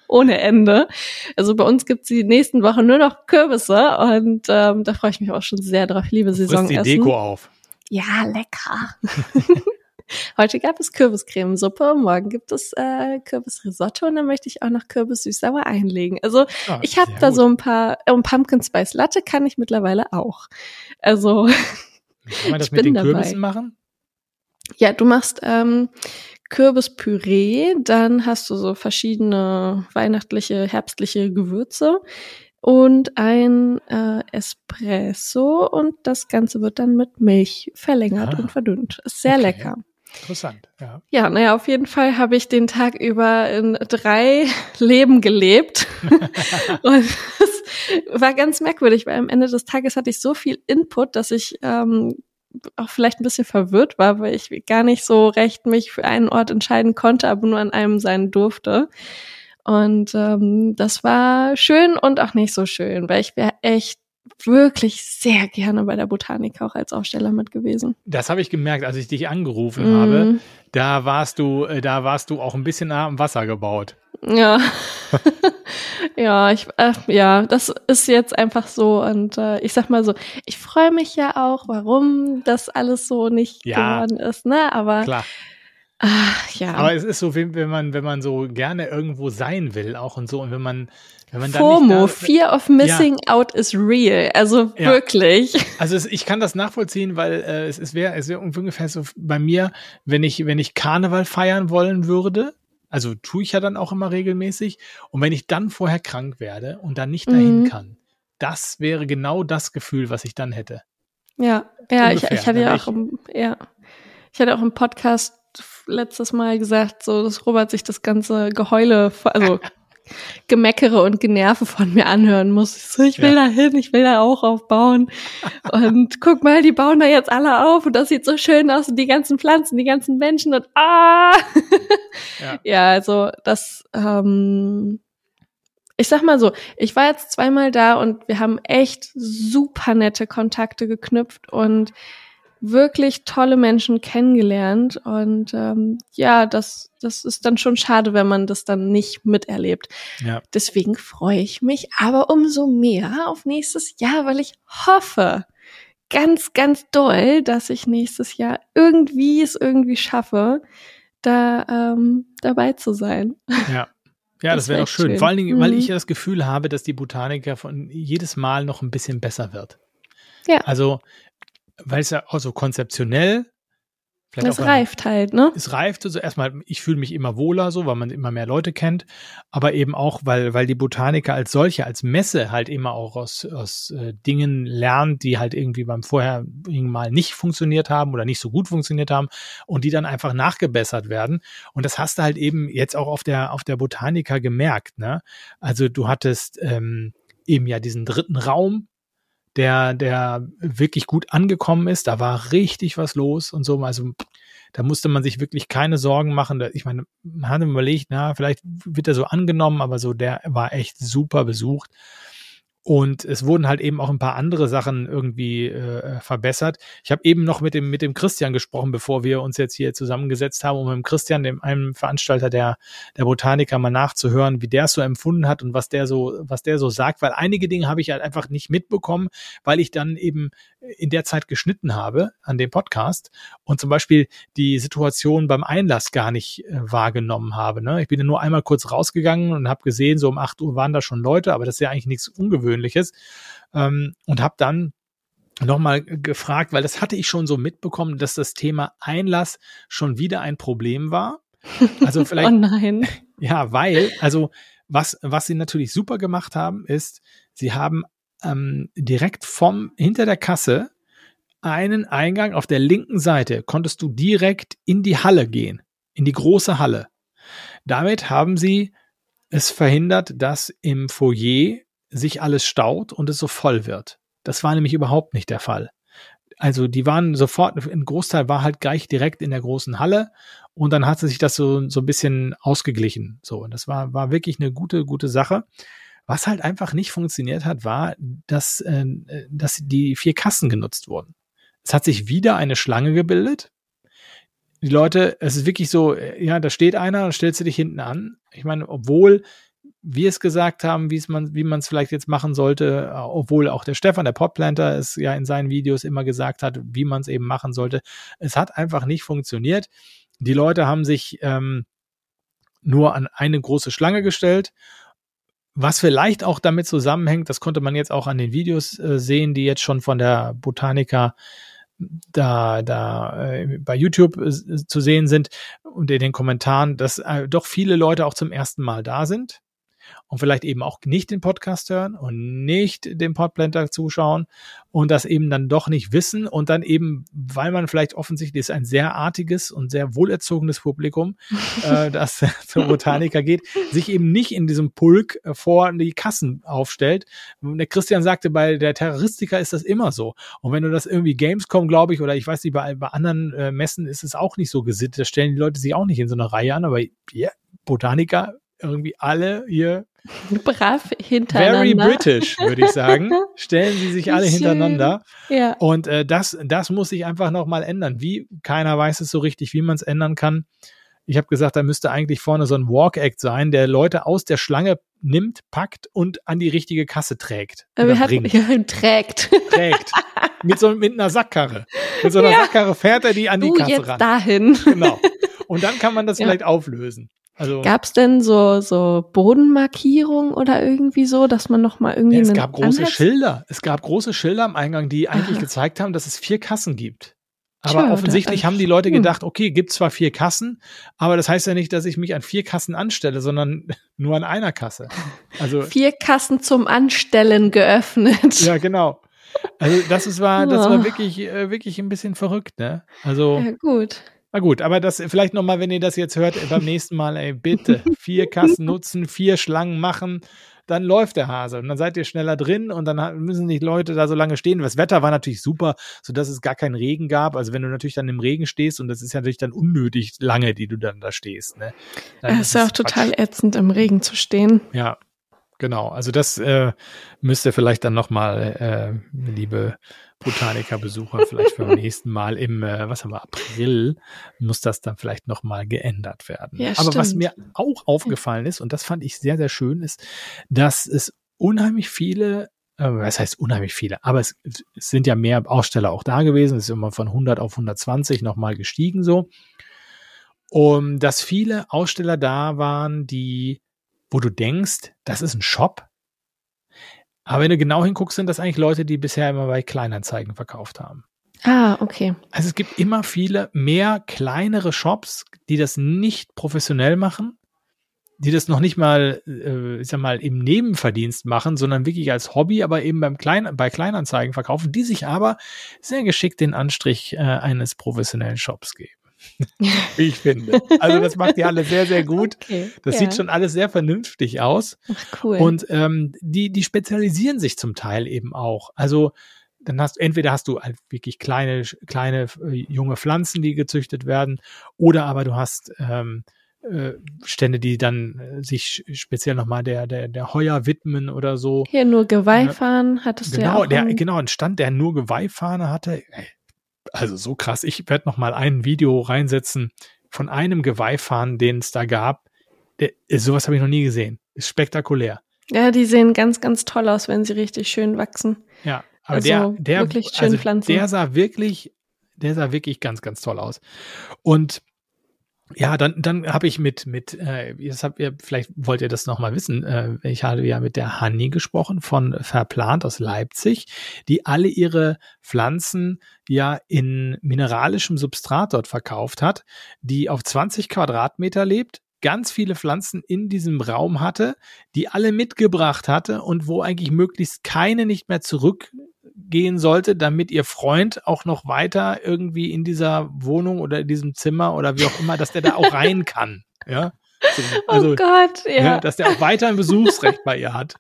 Ohne Ende. Also bei uns gibt's die nächsten Wochen nur noch Kürbisse und ähm, da freue ich mich auch schon sehr drauf. Ich liebe Saison.
die Deko auf.
Ja, lecker. Heute gab es Kürbiscremesuppe, morgen gibt es äh, Kürbisrisotto und dann möchte ich auch noch Kürbis süß-sauer einlegen. Also ah, ich habe da gut. so ein paar, und Pumpkin Spice Latte kann ich mittlerweile auch. Also
kann man das mit den Kürbissen dabei. machen?
Ja, du machst ähm, Kürbispüree, dann hast du so verschiedene weihnachtliche, herbstliche Gewürze und ein äh, Espresso und das Ganze wird dann mit Milch verlängert ah, und verdünnt. Ist sehr okay. lecker.
Interessant, ja.
Ja, naja, auf jeden Fall habe ich den Tag über in drei Leben gelebt. und es war ganz merkwürdig, weil am Ende des Tages hatte ich so viel Input, dass ich ähm, auch vielleicht ein bisschen verwirrt war, weil ich gar nicht so recht mich für einen Ort entscheiden konnte, aber nur an einem sein durfte. Und ähm, das war schön und auch nicht so schön, weil ich wäre echt wirklich sehr gerne bei der Botanik auch als Aussteller mit gewesen.
Das habe ich gemerkt, als ich dich angerufen mm. habe. Da warst du, äh, da warst du auch ein bisschen nah am Wasser gebaut.
Ja. ja, ich, äh, ja, das ist jetzt einfach so und äh, ich sag mal so, ich freue mich ja auch, warum das alles so nicht ja, geworden ist, ne? Aber
klar.
Ach, ja.
Aber es ist so, wenn man, wenn man so gerne irgendwo sein will, auch und so, und wenn man wenn man
FOMO, da, Fear of Missing ja. Out is real. Also ja. wirklich.
Also es, ich kann das nachvollziehen, weil äh, es, es wäre es wär ungefähr so bei mir, wenn ich, wenn ich Karneval feiern wollen würde, also tue ich ja dann auch immer regelmäßig, und wenn ich dann vorher krank werde und dann nicht dahin mhm. kann, das wäre genau das Gefühl, was ich dann hätte.
Ja, ja, ich, ich hatte ja auch, im, ja, ich hatte auch im Podcast letztes Mal gesagt, so, dass Robert sich das ganze Geheule, also Gemeckere und Generve von mir anhören muss. Ich so, ich will ja. da hin, ich will da auch aufbauen. und guck mal, die bauen da jetzt alle auf und das sieht so schön aus und die ganzen Pflanzen, die ganzen Menschen und ah! ja. ja, also das, ähm, ich sag mal so, ich war jetzt zweimal da und wir haben echt super nette Kontakte geknüpft und wirklich tolle Menschen kennengelernt und ähm, ja, das, das ist dann schon schade, wenn man das dann nicht miterlebt. Ja. Deswegen freue ich mich aber umso mehr auf nächstes Jahr, weil ich hoffe, ganz, ganz doll, dass ich nächstes Jahr irgendwie es irgendwie schaffe, da ähm, dabei zu sein.
Ja. Ja, das, das wäre doch schön. schön. Vor allen Dingen, mhm. weil ich ja das Gefühl habe, dass die Botaniker von jedes Mal noch ein bisschen besser wird. Ja. Also weil es ja auch so konzeptionell
es reift halt, ne?
Es reift so erstmal, ich fühle mich immer wohler so, weil man immer mehr Leute kennt, aber eben auch, weil, weil die Botaniker als solche, als Messe halt immer auch aus, aus äh, Dingen lernt, die halt irgendwie beim vorherigen Mal nicht funktioniert haben oder nicht so gut funktioniert haben und die dann einfach nachgebessert werden. Und das hast du halt eben jetzt auch auf der, auf der Botanica gemerkt, ne? Also du hattest ähm, eben ja diesen dritten Raum, der, der wirklich gut angekommen ist. Da war richtig was los und so. Also da musste man sich wirklich keine Sorgen machen. Ich meine, man hat überlegt, na, vielleicht wird er so angenommen, aber so, der war echt super besucht. Und es wurden halt eben auch ein paar andere Sachen irgendwie äh, verbessert. Ich habe eben noch mit dem, mit dem Christian gesprochen, bevor wir uns jetzt hier zusammengesetzt haben, um mit dem Christian, dem einem Veranstalter der, der Botaniker, mal nachzuhören, wie der es so empfunden hat und was der so, was der so sagt, weil einige Dinge habe ich halt einfach nicht mitbekommen, weil ich dann eben in der Zeit geschnitten habe an dem Podcast und zum Beispiel die Situation beim Einlass gar nicht äh, wahrgenommen habe. Ne? Ich bin nur einmal kurz rausgegangen und habe gesehen, so um acht Uhr waren da schon Leute, aber das ist ja eigentlich nichts Ungewöhnliches ähm, und habe dann nochmal gefragt, weil das hatte ich schon so mitbekommen, dass das Thema Einlass schon wieder ein Problem war. Also vielleicht.
oh nein.
Ja, weil, also was, was sie natürlich super gemacht haben, ist, sie haben ähm, direkt vom, hinter der Kasse einen Eingang auf der linken Seite, konntest du direkt in die Halle gehen, in die große Halle. Damit haben sie es verhindert, dass im Foyer sich alles staut und es so voll wird. Das war nämlich überhaupt nicht der Fall. Also die waren sofort, ein Großteil war halt gleich direkt in der großen Halle und dann hatte sich das so, so ein bisschen ausgeglichen. So, und das war, war wirklich eine gute, gute Sache. Was halt einfach nicht funktioniert hat, war, dass, äh, dass die vier Kassen genutzt wurden. Es hat sich wieder eine Schlange gebildet. Die Leute, es ist wirklich so, ja, da steht einer, dann stellst du dich hinten an. Ich meine, obwohl wir es gesagt haben, wie es man, wie man es vielleicht jetzt machen sollte, obwohl auch der Stefan, der Podplanter, es ja in seinen Videos immer gesagt hat, wie man es eben machen sollte. Es hat einfach nicht funktioniert. Die Leute haben sich ähm, nur an eine große Schlange gestellt. Was vielleicht auch damit zusammenhängt, das konnte man jetzt auch an den Videos äh, sehen, die jetzt schon von der Botanica da, da äh, bei YouTube äh, zu sehen sind und in den Kommentaren, dass äh, doch viele Leute auch zum ersten Mal da sind und vielleicht eben auch nicht den Podcast hören und nicht den Podplanter zuschauen und das eben dann doch nicht wissen und dann eben, weil man vielleicht offensichtlich ist ein sehr artiges und sehr wohlerzogenes Publikum, äh, das zur Botaniker geht, sich eben nicht in diesem Pulk äh, vor die Kassen aufstellt. Der Christian sagte, bei der Terroristika ist das immer so. Und wenn du das irgendwie Gamescom, glaube ich, oder ich weiß nicht, bei, bei anderen äh, Messen ist es auch nicht so gesittet. Da stellen die Leute sich auch nicht in so eine Reihe an, aber ja, Botaniker irgendwie alle hier
brav hintereinander.
Very British, würde ich sagen. Stellen sie sich alle Schön. hintereinander.
Ja.
Und äh, das, das muss sich einfach nochmal ändern. Wie, keiner weiß es so richtig, wie man es ändern kann. Ich habe gesagt, da müsste eigentlich vorne so ein Walk-Act sein, der Leute aus der Schlange nimmt, packt und an die richtige Kasse trägt.
Oder hat, bringt. Ja, trägt.
Trägt. mit, so, mit einer Sackkarre. Mit so einer ja. Sackkarre fährt er die an die
du
Kasse
jetzt
ran.
dahin.
Genau. Und dann kann man das ja. vielleicht auflösen. Also,
gab es denn so so Bodenmarkierung oder irgendwie so, dass man noch mal irgendwie
ja, es gab große Anhalt? Schilder. Es gab große Schilder am Eingang, die eigentlich Aha. gezeigt haben, dass es vier Kassen gibt. Aber Tja, offensichtlich haben die Leute hm. gedacht, okay, gibt zwar vier Kassen, aber das heißt ja nicht, dass ich mich an vier Kassen anstelle, sondern nur an einer Kasse. Also
vier Kassen zum Anstellen geöffnet.
Ja, genau. Also das ist, war, das war wirklich, äh, wirklich ein bisschen verrückt, ne? Also.
Ja, gut.
Na gut, aber das vielleicht nochmal, wenn ihr das jetzt hört, beim nächsten Mal, ey, bitte vier Kassen nutzen, vier Schlangen machen, dann läuft der Hase und dann seid ihr schneller drin und dann müssen nicht Leute da so lange stehen. Das Wetter war natürlich super, sodass es gar keinen Regen gab. Also wenn du natürlich dann im Regen stehst und das ist ja natürlich dann unnötig lange, die du dann da stehst. Ne?
Dann es ist ja auch total ätzend, im Regen zu stehen.
Ja, genau. Also das äh, müsst ihr vielleicht dann nochmal, äh, liebe Botaniker-Besucher vielleicht beim nächsten Mal im, äh, was haben wir, April, muss das dann vielleicht nochmal geändert werden.
Ja,
Aber
stimmt.
was mir auch aufgefallen ist, und das fand ich sehr, sehr schön, ist, dass es unheimlich viele äh, was heißt unheimlich viele, aber es, es, sind ja mehr Aussteller auch da gewesen, es ist immer von 100 auf 120 nochmal gestiegen so. Und dass viele Aussteller da waren, die, wo du denkst, das ist ein Shop, aber wenn du genau hinguckst, sind das eigentlich Leute, die bisher immer bei Kleinanzeigen verkauft haben.
Ah, okay.
Also es gibt immer viele mehr kleinere Shops, die das nicht professionell machen, die das noch nicht mal, äh, ich sag mal, im Nebenverdienst machen, sondern wirklich als Hobby, aber eben beim Klein, bei Kleinanzeigen verkaufen, die sich aber sehr geschickt den Anstrich äh, eines professionellen Shops geben. Wie ich finde. Also das macht die alle sehr, sehr gut. Okay, das ja. sieht schon alles sehr vernünftig aus.
Ach, cool.
Und ähm, die, die spezialisieren sich zum Teil eben auch. Also dann hast entweder hast du halt wirklich kleine, kleine äh, junge Pflanzen, die gezüchtet werden, oder aber du hast ähm, äh, Stände, die dann äh, sich speziell nochmal der, der, der Heuer widmen oder so.
Hier nur Geweihfahnen hattest
genau,
du ja
auch. Der, genau, ein Stand, der nur Geweihfahne hatte. Also so krass. Ich werde noch mal ein Video reinsetzen von einem Geweihfahren, den es da gab. Der, sowas habe ich noch nie gesehen. Ist spektakulär.
Ja, die sehen ganz, ganz toll aus, wenn sie richtig schön wachsen.
Ja, aber also der, der, wirklich schön also pflanzen. der sah wirklich, der sah wirklich ganz, ganz toll aus. Und ja, dann, dann habe ich mit, mit, äh, jetzt habt ihr, vielleicht wollt ihr das nochmal wissen, äh, ich habe ja mit der Hanni gesprochen von Verplant aus Leipzig, die alle ihre Pflanzen ja in mineralischem Substrat dort verkauft hat, die auf 20 Quadratmeter lebt, ganz viele Pflanzen in diesem Raum hatte, die alle mitgebracht hatte und wo eigentlich möglichst keine nicht mehr zurückgehen sollte, damit ihr Freund auch noch weiter irgendwie in dieser Wohnung oder in diesem Zimmer oder wie auch immer, dass der da auch rein kann. Ja.
Oh also, oh Gott, ja. ja.
Dass der auch weiter ein Besuchsrecht bei ihr hat.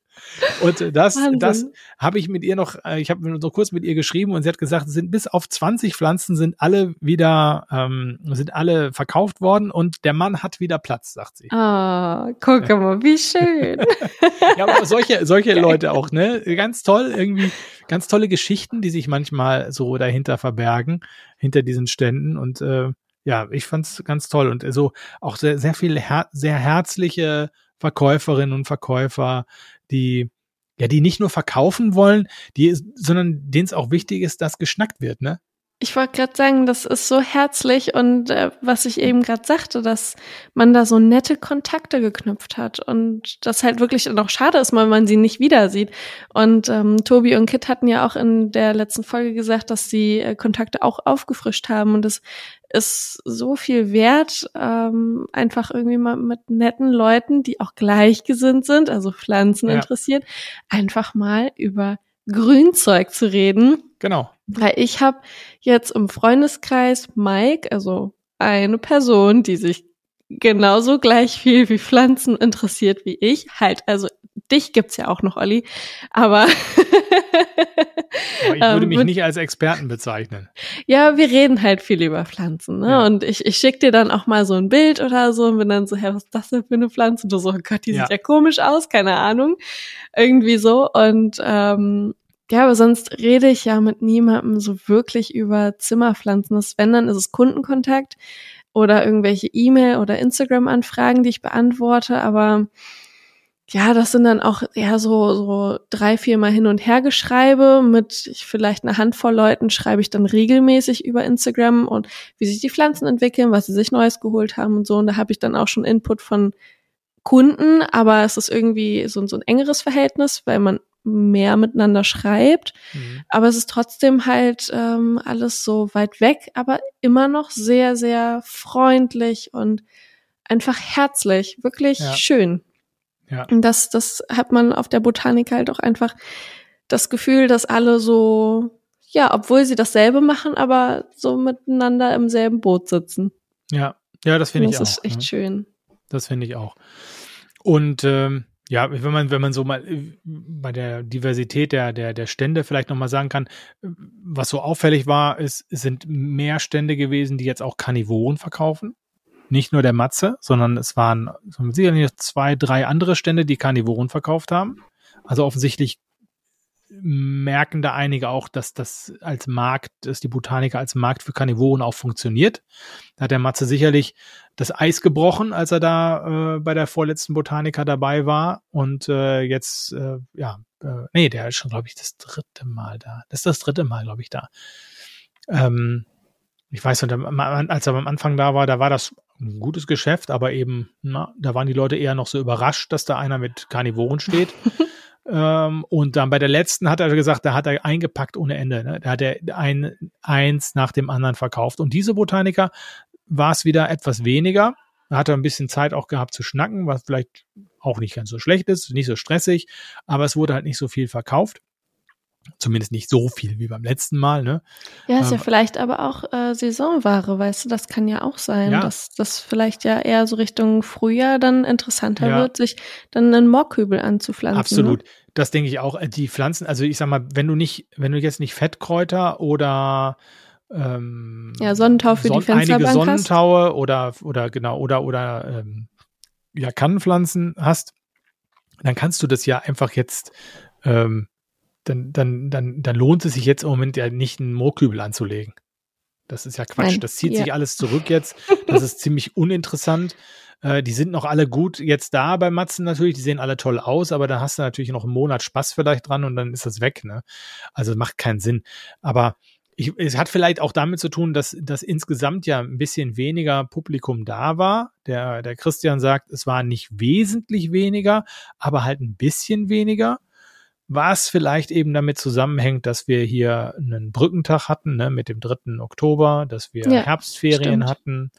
Und das, Wahnsinn. das habe ich mit ihr noch, äh, ich habe so kurz mit ihr geschrieben und sie hat gesagt, es sind bis auf 20 Pflanzen sind alle wieder, ähm, sind alle verkauft worden und der Mann hat wieder Platz, sagt sie.
Ah, oh, guck mal, wie schön.
ja, aber solche, solche Leute auch, ne? Ganz toll, irgendwie, ganz tolle Geschichten, die sich manchmal so dahinter verbergen, hinter diesen Ständen und äh, ja, ich fand's ganz toll und so auch sehr, sehr viele her sehr herzliche Verkäuferinnen und Verkäufer, die ja, die nicht nur verkaufen wollen, die, sondern denen es auch wichtig ist, dass geschnackt wird, ne?
Ich wollte gerade sagen, das ist so herzlich und äh, was ich eben gerade sagte, dass man da so nette Kontakte geknüpft hat und das halt wirklich dann auch schade ist, weil man sie nicht wieder sieht. Und ähm, Tobi und Kit hatten ja auch in der letzten Folge gesagt, dass sie äh, Kontakte auch aufgefrischt haben und es ist so viel wert, ähm, einfach irgendwie mal mit netten Leuten, die auch gleichgesinnt sind, also Pflanzen ja. interessiert, einfach mal über Grünzeug zu reden.
Genau.
Weil ich habe jetzt im Freundeskreis Mike, also eine Person, die sich genauso gleich viel wie Pflanzen interessiert wie ich. Halt, also dich gibt's ja auch noch, Olli. Aber, aber
ich würde ähm, mich nicht als Experten bezeichnen.
Ja, wir reden halt viel über Pflanzen, ne? Ja. Und ich, ich schicke dir dann auch mal so ein Bild oder so und bin dann so, hä, was ist das denn für eine Pflanze? Und du so, oh Gott, die ja. sieht ja komisch aus, keine Ahnung. Irgendwie so. Und ähm, ja, aber sonst rede ich ja mit niemandem so wirklich über Zimmerpflanzen. Das, wenn, dann ist es Kundenkontakt oder irgendwelche E-Mail- oder Instagram-Anfragen, die ich beantworte. Aber ja, das sind dann auch eher so, so drei, vier Mal hin und her geschreibe. Mit vielleicht einer Handvoll Leuten schreibe ich dann regelmäßig über Instagram und wie sich die Pflanzen entwickeln, was sie sich Neues geholt haben und so. Und da habe ich dann auch schon Input von Kunden, aber es ist irgendwie so, so ein engeres Verhältnis, weil man mehr miteinander schreibt. Mhm. Aber es ist trotzdem halt ähm, alles so weit weg, aber immer noch sehr, sehr freundlich und einfach herzlich. Wirklich ja. schön. Ja. Und das, das hat man auf der Botanik halt auch einfach das Gefühl, dass alle so, ja, obwohl sie dasselbe machen, aber so miteinander im selben Boot sitzen.
Ja, ja, das finde ich auch.
Das ist echt ne? schön.
Das finde ich auch. Und ähm, ja, wenn man, wenn man so mal äh, bei der Diversität der, der, der Stände vielleicht nochmal sagen kann, was so auffällig war, ist, sind mehr Stände gewesen, die jetzt auch Karnivoren verkaufen. Nicht nur der Matze, sondern es waren sicherlich zwei, drei andere Stände, die Karnivoren verkauft haben. Also offensichtlich merken da einige auch, dass das als Markt, dass die Botaniker als Markt für Karnivoren auch funktioniert. Da hat der Matze sicherlich das Eis gebrochen, als er da äh, bei der vorletzten Botaniker dabei war. Und äh, jetzt, äh, ja, äh, nee, der ist schon, glaube ich, das dritte Mal da. Das ist das dritte Mal, glaube ich, da. Ähm, ich weiß als er am Anfang da war, da war das ein gutes Geschäft, aber eben, na, da waren die Leute eher noch so überrascht, dass da einer mit Karnivoren steht. Ähm, und dann bei der letzten hat er gesagt, da hat er eingepackt ohne Ende. Ne? Da hat er ein, eins nach dem anderen verkauft. Und diese Botaniker war es wieder etwas weniger. Da hat er ein bisschen Zeit auch gehabt zu schnacken, was vielleicht auch nicht ganz so schlecht ist, nicht so stressig, aber es wurde halt nicht so viel verkauft. Zumindest nicht so viel wie beim letzten Mal, ne?
Ja, ist ähm, ja vielleicht aber auch äh, Saisonware, weißt du, das kann ja auch sein, ja. dass das vielleicht ja eher so Richtung Frühjahr dann interessanter ja. wird, sich dann einen Moorkübel anzupflanzen.
Absolut. Ne? Das denke ich auch. Äh, die Pflanzen, also ich sag mal, wenn du nicht, wenn du jetzt nicht Fettkräuter oder ähm,
ja, Sonnentau für Son die Fensterbank
einige Sonnentaue hast. oder oder genau oder oder ähm, ja Kannenpflanzen hast, dann kannst du das ja einfach jetzt ähm, dann, dann, dann, dann lohnt es sich jetzt im Moment ja nicht, einen Moorkübel anzulegen. Das ist ja Quatsch. Nein, das zieht ja. sich alles zurück jetzt. Das ist ziemlich uninteressant. Äh, die sind noch alle gut jetzt da bei Matzen natürlich. Die sehen alle toll aus, aber da hast du natürlich noch einen Monat Spaß vielleicht dran und dann ist das weg. Ne? Also macht keinen Sinn. Aber ich, es hat vielleicht auch damit zu tun, dass, dass insgesamt ja ein bisschen weniger Publikum da war. Der, der Christian sagt, es war nicht wesentlich weniger, aber halt ein bisschen weniger. Was vielleicht eben damit zusammenhängt, dass wir hier einen Brückentag hatten, ne, mit dem 3. Oktober, dass wir ja, Herbstferien stimmt. hatten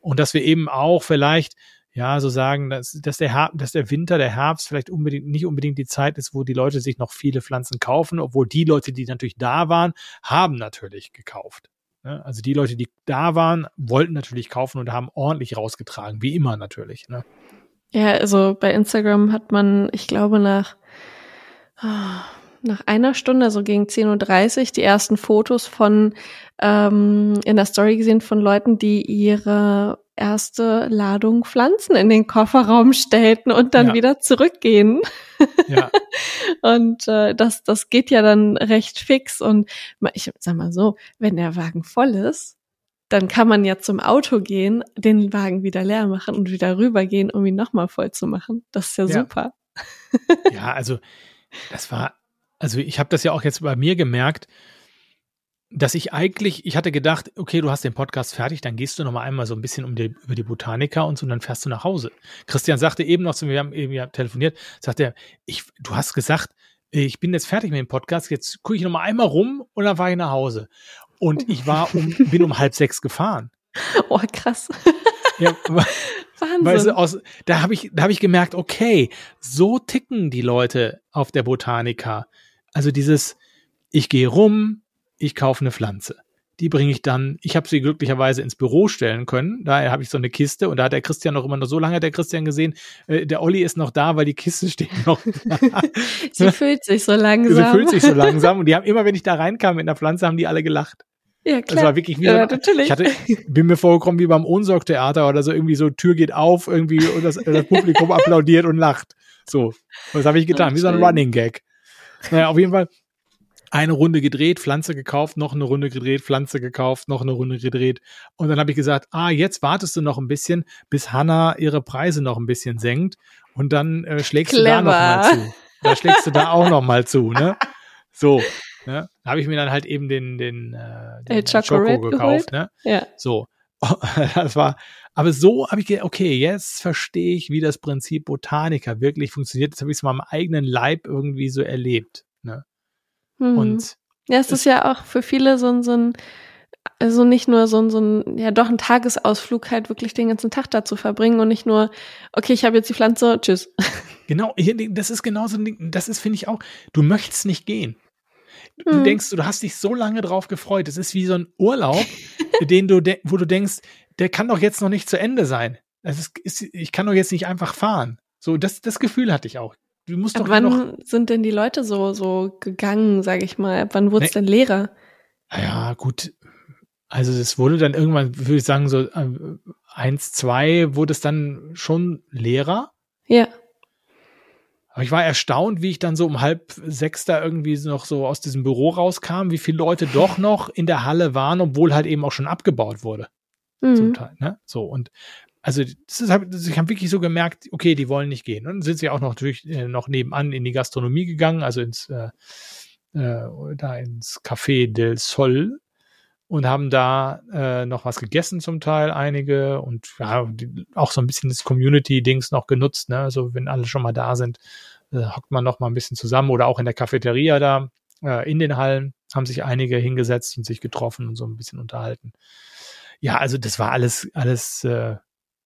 und dass wir eben auch vielleicht ja, so sagen, dass, dass, der Her dass der Winter, der Herbst vielleicht unbedingt nicht unbedingt die Zeit ist, wo die Leute sich noch viele Pflanzen kaufen, obwohl die Leute, die natürlich da waren, haben natürlich gekauft. Ne? Also die Leute, die da waren, wollten natürlich kaufen und haben ordentlich rausgetragen, wie immer natürlich. Ne?
Ja, also bei Instagram hat man, ich glaube, nach nach einer Stunde, so gegen 10.30 Uhr, die ersten Fotos von ähm, in der Story gesehen von Leuten, die ihre erste Ladung Pflanzen in den Kofferraum stellten und dann ja. wieder zurückgehen. Ja. und äh, das, das geht ja dann recht fix. Und ich sag mal so, wenn der Wagen voll ist, dann kann man ja zum Auto gehen, den Wagen wieder leer machen und wieder rübergehen, um ihn nochmal voll zu machen. Das ist ja, ja. super.
ja, also das war also ich habe das ja auch jetzt bei mir gemerkt, dass ich eigentlich, ich hatte gedacht, okay, du hast den Podcast fertig, dann gehst du noch mal einmal so ein bisschen um die, über die Botaniker und so, und dann fährst du nach Hause. Christian sagte eben noch, wir haben eben ja telefoniert, sagt er, ich, du hast gesagt, ich bin jetzt fertig mit dem Podcast, jetzt gucke ich noch mal einmal rum und dann fahre ich nach Hause. Und ich war um, bin um halb sechs gefahren.
Oh, krass.
Ja, Wahnsinn. Du, aus, da habe ich, da habe ich gemerkt, okay, so ticken die Leute auf der Botanika. Also dieses, ich gehe rum, ich kaufe eine Pflanze. Die bringe ich dann, ich habe sie glücklicherweise ins Büro stellen können. Daher habe ich so eine Kiste und da hat der Christian noch immer noch so lange der Christian gesehen, äh, der Olli ist noch da, weil die Kiste steht noch da.
sie fühlt sich so langsam.
Sie fühlt sich so langsam und die haben immer, wenn ich da reinkam mit einer Pflanze, haben die alle gelacht.
Ja, klar.
Das war wirklich wie, ja, natürlich. ich hatte, bin mir vorgekommen wie beim Ohnsorg-Theater oder so irgendwie so, Tür geht auf irgendwie und das, das Publikum applaudiert und lacht. So. Was habe ich getan? Wie so ein Running Gag. Naja, auf jeden Fall eine Runde gedreht, Pflanze gekauft, noch eine Runde gedreht, Pflanze gekauft, noch eine Runde gedreht. Und dann habe ich gesagt, ah, jetzt wartest du noch ein bisschen, bis Hanna ihre Preise noch ein bisschen senkt und dann äh, schlägst Clever. du da noch mal zu. Da schlägst du da auch noch mal zu, ne? So, ne? Da habe ich mir dann halt eben den, den, äh, den Choco gekauft, ne?
Ja.
So. das war, aber so habe ich gedacht, okay, jetzt verstehe ich, wie das Prinzip Botaniker wirklich funktioniert. Jetzt habe ich es mal am eigenen Leib irgendwie so erlebt. Ne?
Mhm. Und ja, es ist ja auch für viele so ein, so ein also nicht nur so ein, so ein, ja doch ein Tagesausflug halt wirklich den ganzen Tag da zu verbringen und nicht nur, okay, ich habe jetzt die Pflanze, tschüss.
Genau, das ist genauso, das ist, finde ich auch, du möchtest nicht gehen. Du mhm. denkst, du hast dich so lange drauf gefreut. Es ist wie so ein Urlaub, den du, wo du denkst, der kann doch jetzt noch nicht zu Ende sein. Das ist, ist, ich kann doch jetzt nicht einfach fahren. So, das, das Gefühl hatte ich auch. Du musst
doch wann sind denn die Leute so, so gegangen, sag ich mal? wann wurde es nee. denn leerer?
Ja, gut. Also es wurde dann irgendwann, würde ich sagen, so äh, eins, zwei wurde es dann schon leerer.
Ja.
Aber ich war erstaunt, wie ich dann so um halb sechs da irgendwie noch so aus diesem Büro rauskam, wie viele Leute doch noch in der Halle waren, obwohl halt eben auch schon abgebaut wurde. Mhm. Zum Teil, ne? So, und also das ist halt, ich habe wirklich so gemerkt, okay, die wollen nicht gehen. Und dann sind sie auch noch natürlich äh, noch nebenan in die Gastronomie gegangen, also ins äh, äh, da ins Café del Sol und haben da äh, noch was gegessen zum Teil einige und ja die, auch so ein bisschen das Community-Dings noch genutzt. Ne? Also wenn alle schon mal da sind, äh, hockt man noch mal ein bisschen zusammen oder auch in der Cafeteria da äh, in den Hallen haben sich einige hingesetzt und sich getroffen und so ein bisschen unterhalten ja, also das war alles, alles, äh,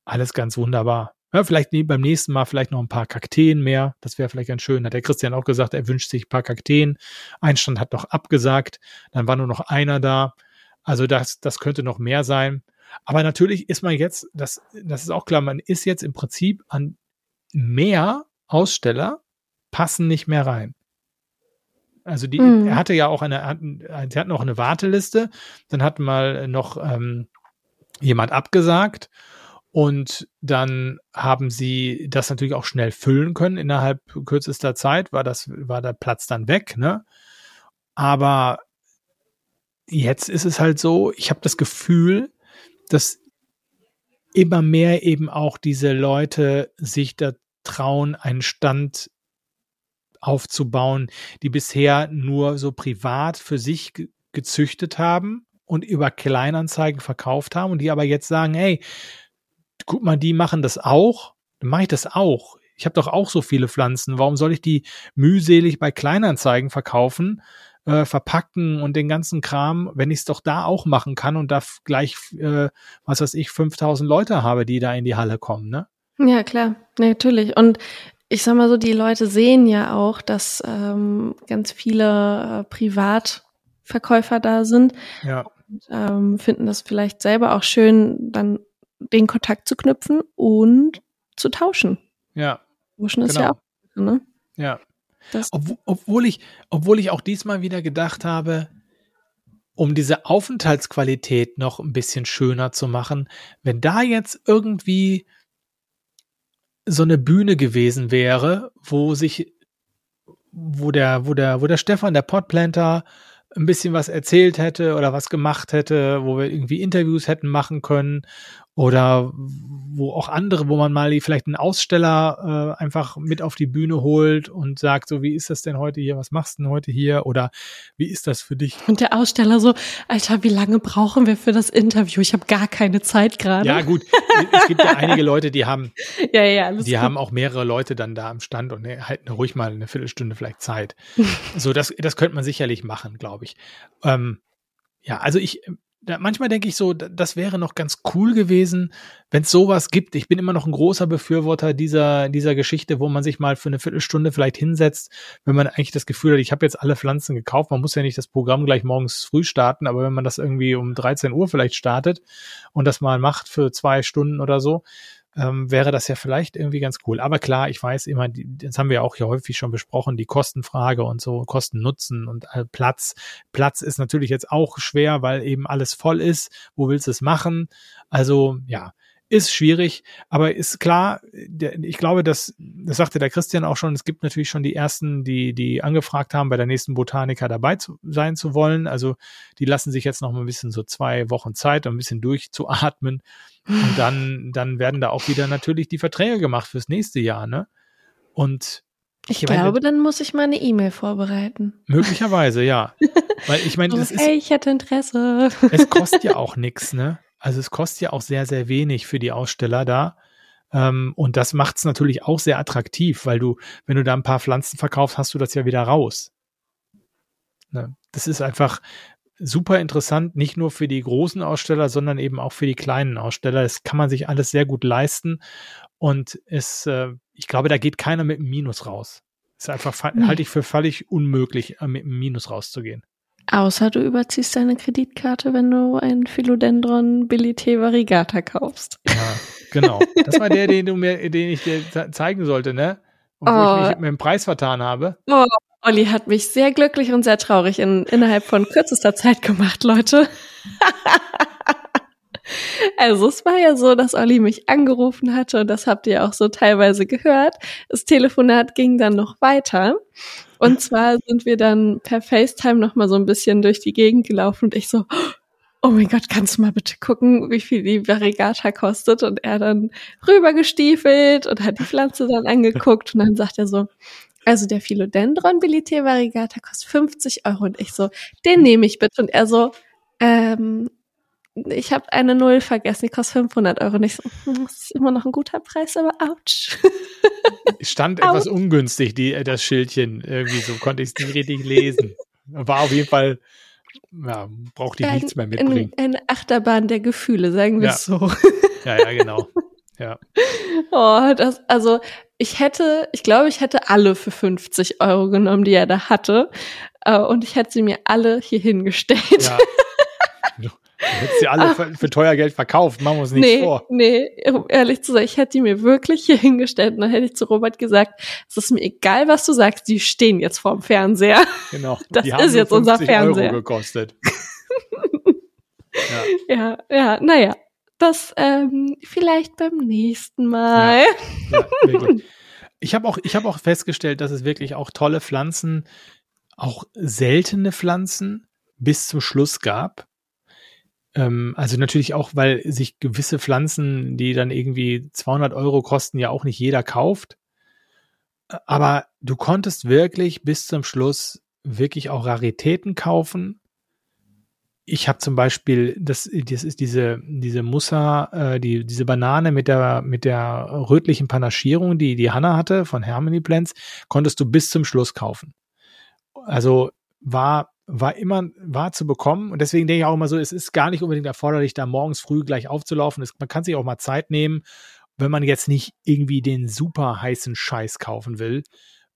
alles ganz wunderbar. Ja, vielleicht beim nächsten Mal vielleicht noch ein paar Kakteen mehr. Das wäre vielleicht ganz schön. Hat der Christian auch gesagt, er wünscht sich ein paar Kakteen. Ein Stand hat noch abgesagt. Dann war nur noch einer da. Also das, das könnte noch mehr sein. Aber natürlich ist man jetzt, das, das ist auch klar, man ist jetzt im Prinzip an mehr Aussteller passen nicht mehr rein. Also die, mhm. er hatte ja auch eine, hat, sie hatten noch eine Warteliste. Dann hatten mal noch ähm, jemand abgesagt und dann haben sie das natürlich auch schnell füllen können innerhalb kürzester Zeit, war das, war der Platz dann weg, ne? Aber jetzt ist es halt so, ich habe das Gefühl, dass immer mehr eben auch diese Leute sich da trauen, einen Stand aufzubauen, die bisher nur so privat für sich gezüchtet haben und über Kleinanzeigen verkauft haben und die aber jetzt sagen, hey, guck mal, die machen das auch, dann mache ich das auch. Ich habe doch auch so viele Pflanzen. Warum soll ich die mühselig bei Kleinanzeigen verkaufen, äh, verpacken und den ganzen Kram, wenn ich es doch da auch machen kann und da gleich, äh, was weiß ich, 5000 Leute habe, die da in die Halle kommen, ne?
Ja, klar, natürlich. Und ich sag mal so, die Leute sehen ja auch, dass ähm, ganz viele äh, Privatverkäufer da sind.
Ja.
Und, ähm, finden das vielleicht selber auch schön, dann den Kontakt zu knüpfen und zu tauschen.
Ja.
Tauschen ist ja
genau.
auch, ne?
Ja. Ob, obwohl ich, obwohl ich auch diesmal wieder gedacht habe, um diese Aufenthaltsqualität noch ein bisschen schöner zu machen, wenn da jetzt irgendwie so eine Bühne gewesen wäre, wo sich, wo der, wo der, wo der Stefan, der Podplanter, ein bisschen was erzählt hätte oder was gemacht hätte, wo wir irgendwie Interviews hätten machen können oder wo auch andere, wo man mal vielleicht einen Aussteller äh, einfach mit auf die Bühne holt und sagt, so wie ist das denn heute hier, was machst du denn heute hier oder wie ist das für dich?
Und der Aussteller so, Alter, wie lange brauchen wir für das Interview? Ich habe gar keine Zeit gerade.
Ja gut, es gibt ja einige Leute, die haben,
ja, ja,
die gut. haben auch mehrere Leute dann da am Stand und ne, halten ruhig mal eine Viertelstunde vielleicht Zeit. so, das, das könnte man sicherlich machen, glaube ich. Ähm, ja, also ich, da, manchmal denke ich so, das wäre noch ganz cool gewesen, wenn es sowas gibt. Ich bin immer noch ein großer Befürworter dieser, dieser Geschichte, wo man sich mal für eine Viertelstunde vielleicht hinsetzt, wenn man eigentlich das Gefühl hat, ich habe jetzt alle Pflanzen gekauft. Man muss ja nicht das Programm gleich morgens früh starten, aber wenn man das irgendwie um 13 Uhr vielleicht startet und das mal macht für zwei Stunden oder so, ähm, wäre das ja vielleicht irgendwie ganz cool. Aber klar, ich weiß immer, das haben wir auch hier häufig schon besprochen, die Kostenfrage und so, Kosten Nutzen und äh, Platz. Platz ist natürlich jetzt auch schwer, weil eben alles voll ist. Wo willst du es machen? Also ja, ist schwierig, aber ist klar, der, ich glaube, dass, das sagte der Christian auch schon, es gibt natürlich schon die ersten, die, die angefragt haben, bei der nächsten Botaniker dabei zu, sein zu wollen. Also die lassen sich jetzt noch mal ein bisschen so zwei Wochen Zeit, um ein bisschen durchzuatmen. Und dann, dann werden da auch wieder natürlich die Verträge gemacht fürs nächste Jahr, ne? Und
ich, ich glaube, meine, dann muss ich mal eine E-Mail vorbereiten.
Möglicherweise, ja. Weil ich meine, das ist.
Ey, ich hätte Interesse.
Es kostet ja auch nichts, ne? Also es kostet ja auch sehr, sehr wenig für die Aussteller da. Ähm, und das macht es natürlich auch sehr attraktiv, weil du, wenn du da ein paar Pflanzen verkaufst, hast du das ja wieder raus. Ne? Das ist einfach super interessant, nicht nur für die großen Aussteller, sondern eben auch für die kleinen Aussteller. Das kann man sich alles sehr gut leisten. Und es, äh, ich glaube, da geht keiner mit einem Minus raus. Ist einfach, halte ich für völlig unmöglich, äh, mit einem Minus rauszugehen.
Außer du überziehst deine Kreditkarte, wenn du ein Philodendron Bilité Variegata kaufst.
Ja, genau. Das war der, den du mir, den ich dir zeigen sollte, ne? Und oh. wo ich mich mit dem Preis vertan habe.
Oh, Olli hat mich sehr glücklich und sehr traurig in, innerhalb von kürzester Zeit gemacht, Leute. Also es war ja so, dass Olli mich angerufen hatte und das habt ihr auch so teilweise gehört. Das Telefonat ging dann noch weiter. Und zwar sind wir dann per FaceTime noch mal so ein bisschen durch die Gegend gelaufen und ich so, oh mein Gott, kannst du mal bitte gucken, wie viel die Variegata kostet? Und er dann rübergestiefelt und hat die Pflanze dann angeguckt und dann sagt er so, also der Philodendron Bilité Variegata kostet 50 Euro und ich so, den nehme ich bitte. Und er so, ähm, ich habe eine Null vergessen, die kostet 500 Euro. Nicht so, hm, das ist immer noch ein guter Preis, aber ouch.
Stand ouch. etwas ungünstig, die, äh, das Schildchen. Irgendwie so konnte ich es nicht richtig lesen. War auf jeden Fall, ja, brauchte ich ein, nichts mehr mitbringen.
Eine Achterbahn der Gefühle, sagen wir es
ja.
so.
Ja, ja, genau. Ja.
Oh, das, also ich hätte, ich glaube, ich hätte alle für 50 Euro genommen, die er da hatte. Äh, und ich hätte sie mir alle hier hingestellt. Ja.
Du hättest sie alle für, für, teuer Geld verkauft, machen wir uns nicht
nee,
vor.
Nee, um ehrlich zu sein, ich hätte die mir wirklich hier hingestellt und dann hätte ich zu Robert gesagt, es ist mir egal, was du sagst, die stehen jetzt vorm Fernseher.
Genau.
Das ist jetzt unser Fernseher.
Euro gekostet.
ja. ja, ja, naja. Das ähm, vielleicht beim nächsten Mal.
Ja, ja ich habe auch, ich habe auch festgestellt, dass es wirklich auch tolle Pflanzen, auch seltene Pflanzen bis zum Schluss gab also natürlich auch, weil sich gewisse Pflanzen, die dann irgendwie 200 Euro kosten, ja auch nicht jeder kauft. Aber du konntest wirklich bis zum Schluss wirklich auch Raritäten kaufen, ich habe zum Beispiel, das, das ist diese, diese Musa, äh, die, diese Banane mit der, mit der rötlichen Panaschierung, die die Hanna hatte von Harmony Plants, konntest du bis zum Schluss kaufen. Also war, war immer, war zu bekommen. Und deswegen denke ich auch immer so, es ist gar nicht unbedingt erforderlich, da morgens früh gleich aufzulaufen. Es, man kann sich auch mal Zeit nehmen, wenn man jetzt nicht irgendwie den super heißen Scheiß kaufen will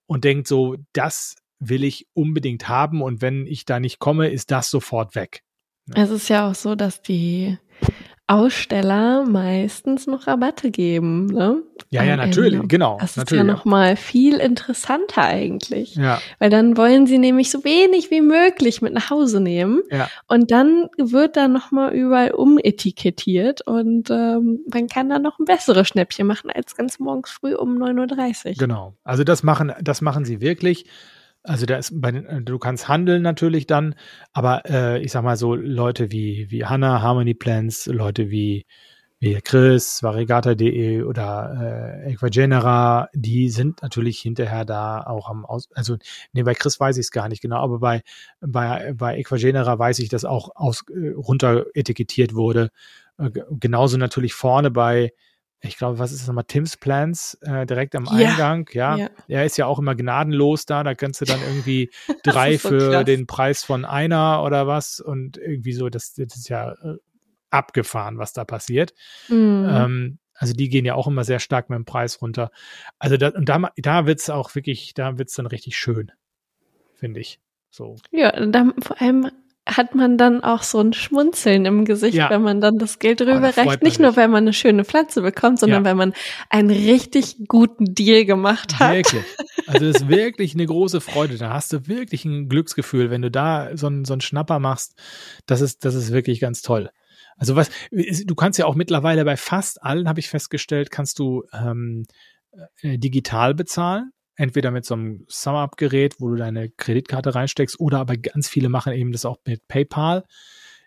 und denkt so, das will ich unbedingt haben und wenn ich da nicht komme, ist das sofort weg.
Es ist ja auch so, dass die Aussteller meistens noch Rabatte geben, ne?
Ja, ja, natürlich, Ende. genau.
Das
natürlich,
ist ja nochmal viel interessanter eigentlich.
Ja.
Weil dann wollen sie nämlich so wenig wie möglich mit nach Hause nehmen.
Ja.
Und dann wird da nochmal überall umetikettiert und ähm, man kann dann noch ein besseres Schnäppchen machen als ganz morgens früh um 9.30 Uhr.
Genau. Also das machen, das machen sie wirklich. Also da ist bei den, äh, du kannst handeln natürlich dann, aber äh, ich sag mal so Leute wie wie Hanna, Harmony Plans, Leute wie wie Chris, Varigata.de oder äh, Equagenera, die sind natürlich hinterher da auch am Aus, also nee, bei Chris weiß ich es gar nicht genau, aber bei bei bei Equagenera weiß ich, dass auch aus äh, runter etikettiert wurde. Äh, genauso natürlich vorne bei ich glaube, was ist das nochmal, Tim's Plans äh, direkt am ja. Eingang, ja. ja. Er ist ja auch immer gnadenlos da, da kannst du dann irgendwie drei so für krass. den Preis von einer oder was und irgendwie so, das, das ist ja äh, abgefahren, was da passiert. Mhm. Ähm, also die gehen ja auch immer sehr stark mit dem Preis runter. Also da, und da, da wird's auch wirklich, da wird's dann richtig schön, finde ich. So.
Ja, da, vor allem hat man dann auch so ein Schmunzeln im Gesicht, ja. wenn man dann das Geld rüberreicht. Oh, Nicht nur, weil man eine schöne Pflanze bekommt, sondern ja. weil man einen richtig guten Deal gemacht hat.
Wirklich. Also das ist wirklich eine große Freude. Da hast du wirklich ein Glücksgefühl, wenn du da so einen, so einen Schnapper machst. Das ist, das ist wirklich ganz toll. Also was, du kannst ja auch mittlerweile bei fast allen, habe ich festgestellt, kannst du ähm, äh, digital bezahlen entweder mit so einem Sum-Up-Gerät, wo du deine Kreditkarte reinsteckst, oder aber ganz viele machen eben das auch mit PayPal.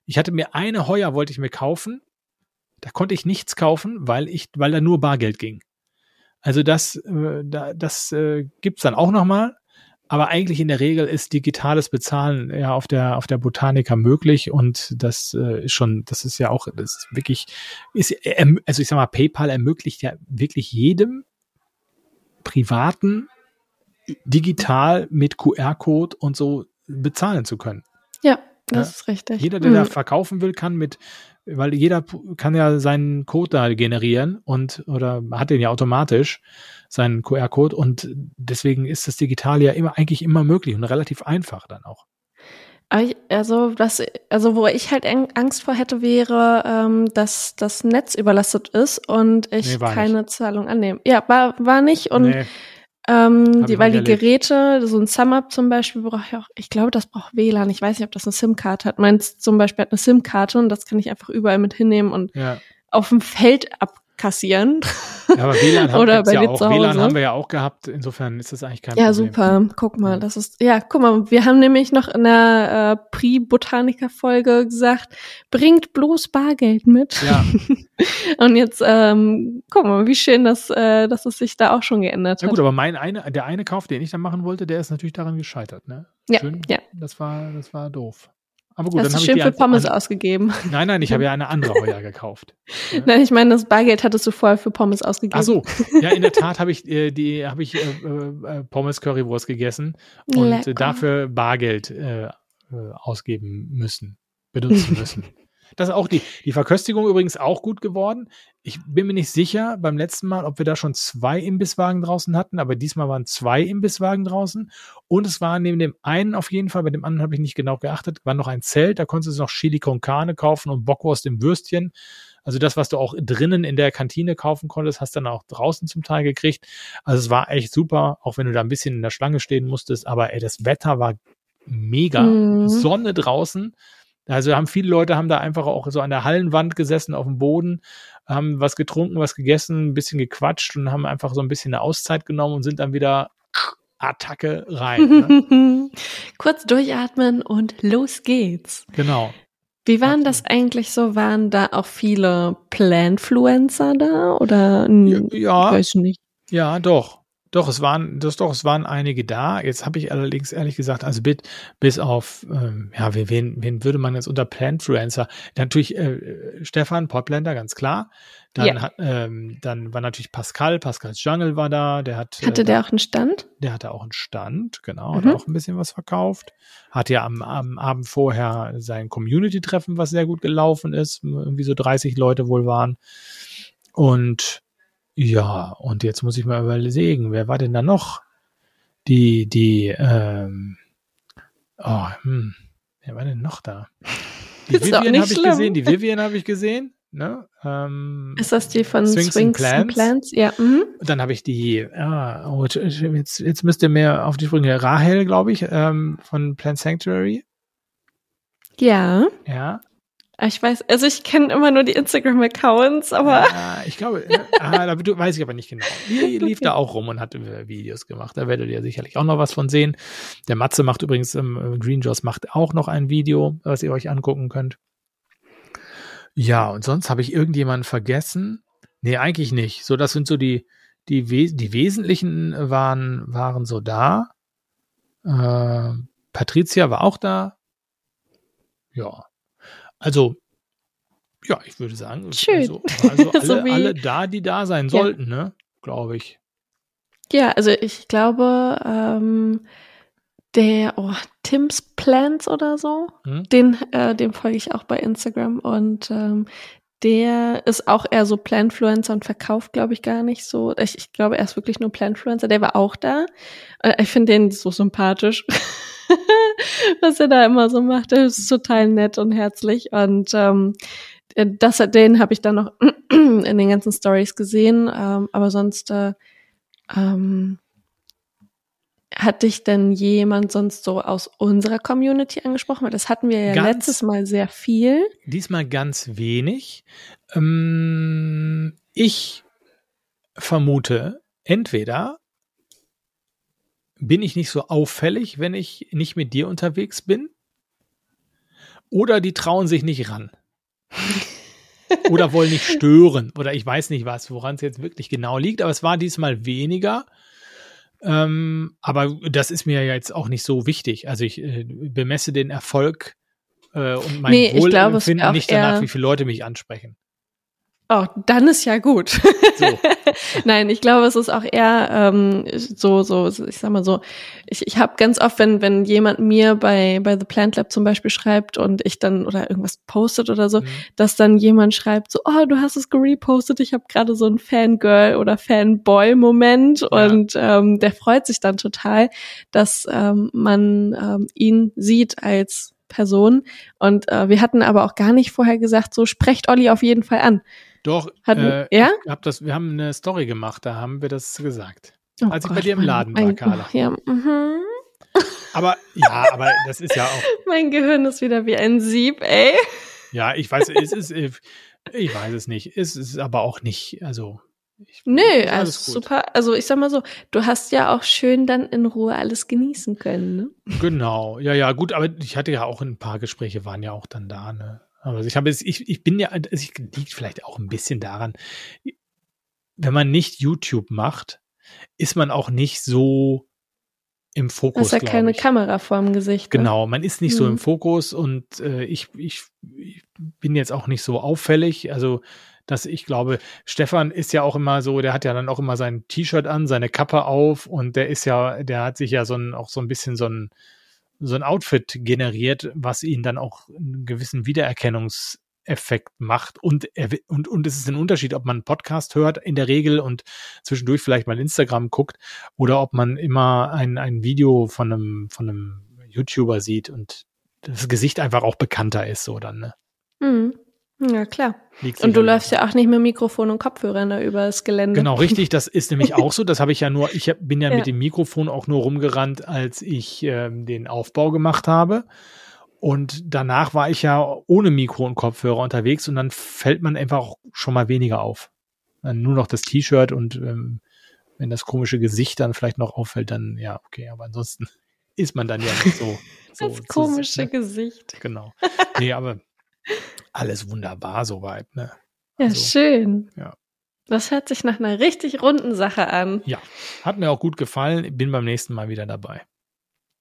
Ich hatte mir eine Heuer, wollte ich mir kaufen. Da konnte ich nichts kaufen, weil ich, weil da nur Bargeld ging. Also das, äh, das äh, gibt's dann auch nochmal. Aber eigentlich in der Regel ist digitales Bezahlen ja auf der, auf der Botanica möglich und das äh, ist schon, das ist ja auch, das ist wirklich, ist, also ich sag mal, PayPal ermöglicht ja wirklich jedem privaten digital mit QR-Code und so bezahlen zu können.
Ja, das ja? ist richtig.
Jeder, der mhm. da verkaufen will, kann mit, weil jeder kann ja seinen Code da generieren und oder hat den ja automatisch, seinen QR-Code und deswegen ist das digital ja immer eigentlich immer möglich und relativ einfach dann auch.
Also, was, also wo ich halt Angst vor hätte, wäre, ähm, dass das Netz überlastet ist und ich nee, keine nicht. Zahlung annehme. Ja, war, war nicht und nee. Ähm, die, weil die Geräte, so ein SumUp zum Beispiel, braucht ja auch, ich glaube, das braucht WLAN. Ich weiß nicht, ob das eine SIM-Karte hat. Meins zum Beispiel hat eine SIM-Karte und das kann ich einfach überall mit hinnehmen und ja. auf dem Feld ab kassieren.
Ja, aber WLAN haben, Oder bei ja auch. WLAN haben wir ja auch gehabt. Insofern ist das eigentlich kein
ja,
Problem.
Ja, super. Guck mal, das ist, ja, guck mal, wir haben nämlich noch in der äh, Pre-Botaniker-Folge gesagt, bringt bloß Bargeld mit.
Ja.
Und jetzt, ähm, guck mal, wie schön, dass, äh, dass es sich da auch schon geändert hat.
Ja gut, aber mein eine, der eine Kauf, den ich dann machen wollte, der ist natürlich daran gescheitert, ne?
Ja, schön, ja.
Das war, das war doof. Aber gut,
Hast
dann
du schön
ich
für Pommes ausgegeben.
Nein, nein, ich habe ja eine andere Heuer gekauft.
Ja. Nein, ich meine, das Bargeld hattest du vorher für Pommes ausgegeben.
Ach so, ja, in der Tat habe ich äh, die habe ich äh, äh, Pommes Currywurst gegessen und dafür Bargeld äh, äh, ausgeben müssen, benutzen müssen. Das ist auch die, die Verköstigung übrigens auch gut geworden. Ich bin mir nicht sicher beim letzten Mal, ob wir da schon zwei Imbisswagen draußen hatten, aber diesmal waren zwei Imbisswagen draußen. Und es war neben dem einen auf jeden Fall, bei dem anderen habe ich nicht genau geachtet, war noch ein Zelt, da konntest du noch Chili con Carne kaufen und Bockwurst im Würstchen. Also das, was du auch drinnen in der Kantine kaufen konntest, hast dann auch draußen zum Teil gekriegt. Also es war echt super, auch wenn du da ein bisschen in der Schlange stehen musstest. Aber ey, das Wetter war mega. Mhm. Sonne draußen. Also haben viele Leute haben da einfach auch so an der Hallenwand gesessen auf dem Boden, haben was getrunken, was gegessen, ein bisschen gequatscht und haben einfach so ein bisschen eine Auszeit genommen und sind dann wieder Attacke rein. Ne?
Kurz durchatmen und los geht's.
Genau.
Wie waren das eigentlich so? Waren da auch viele Planfluencer da oder
ja,
weiß nicht?
Ja, doch. Doch, es waren, das doch, es waren einige da. Jetzt habe ich allerdings ehrlich gesagt, also bis, bis auf, ähm, ja, wen, wen würde man jetzt unter Plantfluencer? Natürlich äh, Stefan Potblender, ganz klar. Dann, ja. hat, ähm, dann war natürlich Pascal, Pascals Jungle war da, der hat.
Hatte äh, der auch einen Stand?
Der hatte auch einen Stand, genau, mhm. hat auch ein bisschen was verkauft. Hat ja am, am Abend vorher sein Community-Treffen, was sehr gut gelaufen ist, irgendwie so 30 Leute wohl waren. Und ja, und jetzt muss ich mal überlegen, wer war denn da noch? Die, die, ähm, oh, hm, wer war denn noch da? Die
ist Vivian
habe ich gesehen, die Vivian habe ich gesehen. Ne? Ähm,
ist das die von Swings, Swings Plants? Plants?
Ja. Mhm. Dann habe ich die, ah, oh, jetzt, jetzt müsst ihr mehr auf die Sprünge. Rahel, glaube ich, ähm, von Plant Sanctuary.
Ja.
Ja.
Ah, ich weiß, also ich kenne immer nur die Instagram-Accounts, aber.
Ja, ich glaube, ah, da weiß ich aber nicht genau. Die lief okay. da auch rum und hat Videos gemacht. Da werdet ihr sicherlich auch noch was von sehen. Der Matze macht übrigens, ähm, Green Jaws macht auch noch ein Video, was ihr euch angucken könnt. Ja, und sonst habe ich irgendjemanden vergessen? Nee, eigentlich nicht. So, das sind so die, die, die wesentlichen waren, waren so da. Äh, Patricia war auch da. Ja. Also, ja, ich würde sagen,
Schön.
Also, also alle, so alle da, die da sein sollten, ja. ne? Glaube ich.
Ja, also ich glaube, ähm, der oh, Tim's Plants oder so, hm? den, äh, dem folge ich auch bei Instagram und ähm, der ist auch eher so Plantfluencer und verkauft, glaube ich, gar nicht so. Ich, ich glaube, er ist wirklich nur Plantfluencer. Der war auch da. Äh, ich finde den so sympathisch. was er da immer so macht. Er ist total nett und herzlich. Und ähm, das, den habe ich dann noch in den ganzen Stories gesehen. Ähm, aber sonst äh, ähm, hat dich denn jemand sonst so aus unserer Community angesprochen? Weil das hatten wir ja ganz, letztes Mal sehr viel.
Diesmal ganz wenig. Ähm, ich vermute, entweder bin ich nicht so auffällig, wenn ich nicht mit dir unterwegs bin? Oder die trauen sich nicht ran. oder wollen nicht stören. Oder ich weiß nicht was, woran es jetzt wirklich genau liegt, aber es war diesmal weniger. Ähm, aber das ist mir jetzt auch nicht so wichtig. Also ich äh, bemesse den Erfolg äh, und mein nee, Wohlempfinden nicht danach, wie viele Leute mich ansprechen.
Oh, dann ist ja gut. So. Nein, ich glaube, es ist auch eher ähm, so, so, ich sag mal so, ich, ich habe ganz oft, wenn, wenn jemand mir bei, bei The Plant Lab zum Beispiel schreibt und ich dann oder irgendwas postet oder so, mhm. dass dann jemand schreibt so, oh, du hast es gerepostet, ich habe gerade so ein Fangirl oder Fanboy-Moment ja. und ähm, der freut sich dann total, dass ähm, man ähm, ihn sieht als Person. Und äh, wir hatten aber auch gar nicht vorher gesagt, so sprecht Olli auf jeden Fall an.
Doch,
Hatten, äh, ja?
hab das, wir haben eine Story gemacht, da haben wir das gesagt. Oh als Gott, ich bei dir im Laden mein, war, Carla.
Ja, mhm.
Aber ja, aber das ist ja auch.
Mein Gehirn ist wieder wie ein Sieb, ey.
Ja, ich weiß, es ist, ich weiß es nicht. Es ist aber auch nicht, also.
Ich, nee, also super. Also ich sag mal so, du hast ja auch schön dann in Ruhe alles genießen können, ne?
Genau, ja, ja, gut, aber ich hatte ja auch ein paar Gespräche, waren ja auch dann da, ne? Aber ich habe ich, ich bin ja, es liegt vielleicht auch ein bisschen daran, wenn man nicht YouTube macht, ist man auch nicht so im Fokus.
Du hast ja keine ich. Kamera vorm Gesicht.
Ne? Genau, man ist nicht hm. so im mhm. Fokus und äh, ich, ich, ich bin jetzt auch nicht so auffällig. Also, dass ich glaube, Stefan ist ja auch immer so, der hat ja dann auch immer sein T-Shirt an, seine Kappe auf und der ist ja, der hat sich ja so ein, auch so ein bisschen so ein, so ein Outfit generiert, was ihn dann auch einen gewissen Wiedererkennungseffekt macht. Und, und, und es ist ein Unterschied, ob man einen Podcast hört in der Regel und zwischendurch vielleicht mal Instagram guckt oder ob man immer ein, ein Video von einem, von einem YouTuber sieht und das Gesicht einfach auch bekannter ist, so dann, ne?
Mhm. Ja, klar. Und du läufst ja auch nicht mit Mikrofon und Kopfhörern da über das Gelände.
Genau, richtig. Das ist nämlich auch so. Das habe ich ja nur, ich bin ja, ja, mit dem Mikrofon auch nur rumgerannt, als ich ähm, den Aufbau gemacht habe. Und danach war ich ja ohne Mikro und Kopfhörer unterwegs und dann fällt man einfach auch schon mal weniger auf. Dann nur noch das T-Shirt und ähm, wenn das komische Gesicht dann vielleicht noch auffällt, dann ja, okay. Aber ansonsten ist man dann ja nicht so.
so das komische so, ne? Gesicht.
Genau. Nee, aber alles wunderbar soweit, ne?
Ja, also, schön.
Ja.
Das hört sich nach einer richtig runden Sache an.
Ja, hat mir auch gut gefallen. Bin beim nächsten Mal wieder dabei.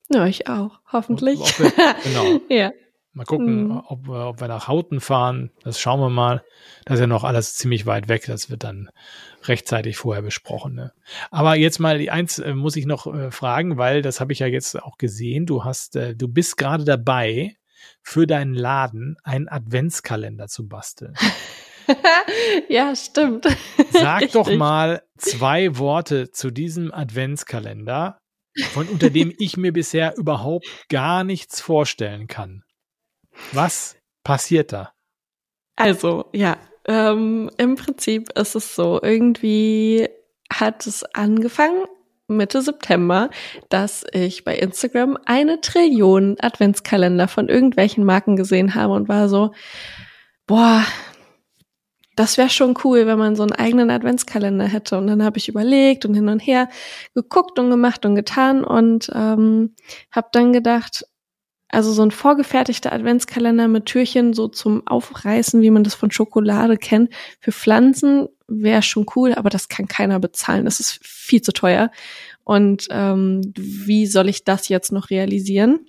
Ja, ich auch, hoffentlich.
Wir, genau.
ja.
Mal gucken, mhm. ob, ob, wir nach Hauten fahren. Das schauen wir mal. Das ist ja noch alles ziemlich weit weg. Das wird dann rechtzeitig vorher besprochen. Ne? Aber jetzt mal die eins äh, muss ich noch äh, fragen, weil das habe ich ja jetzt auch gesehen. Du hast, äh, du bist gerade dabei, für deinen Laden einen Adventskalender zu basteln.
ja, stimmt.
Sag doch mal zwei Worte zu diesem Adventskalender, von unter dem ich mir bisher überhaupt gar nichts vorstellen kann. Was passiert da?
Also, ja, ähm, im Prinzip ist es so, irgendwie hat es angefangen Mitte September, dass ich bei Instagram eine Trillion Adventskalender von irgendwelchen Marken gesehen habe und war so, boah, das wäre schon cool, wenn man so einen eigenen Adventskalender hätte. Und dann habe ich überlegt und hin und her geguckt und gemacht und getan und ähm, habe dann gedacht, also so ein vorgefertigter Adventskalender mit Türchen so zum Aufreißen, wie man das von Schokolade kennt, für Pflanzen wäre schon cool, aber das kann keiner bezahlen. Das ist viel zu teuer. Und ähm, wie soll ich das jetzt noch realisieren?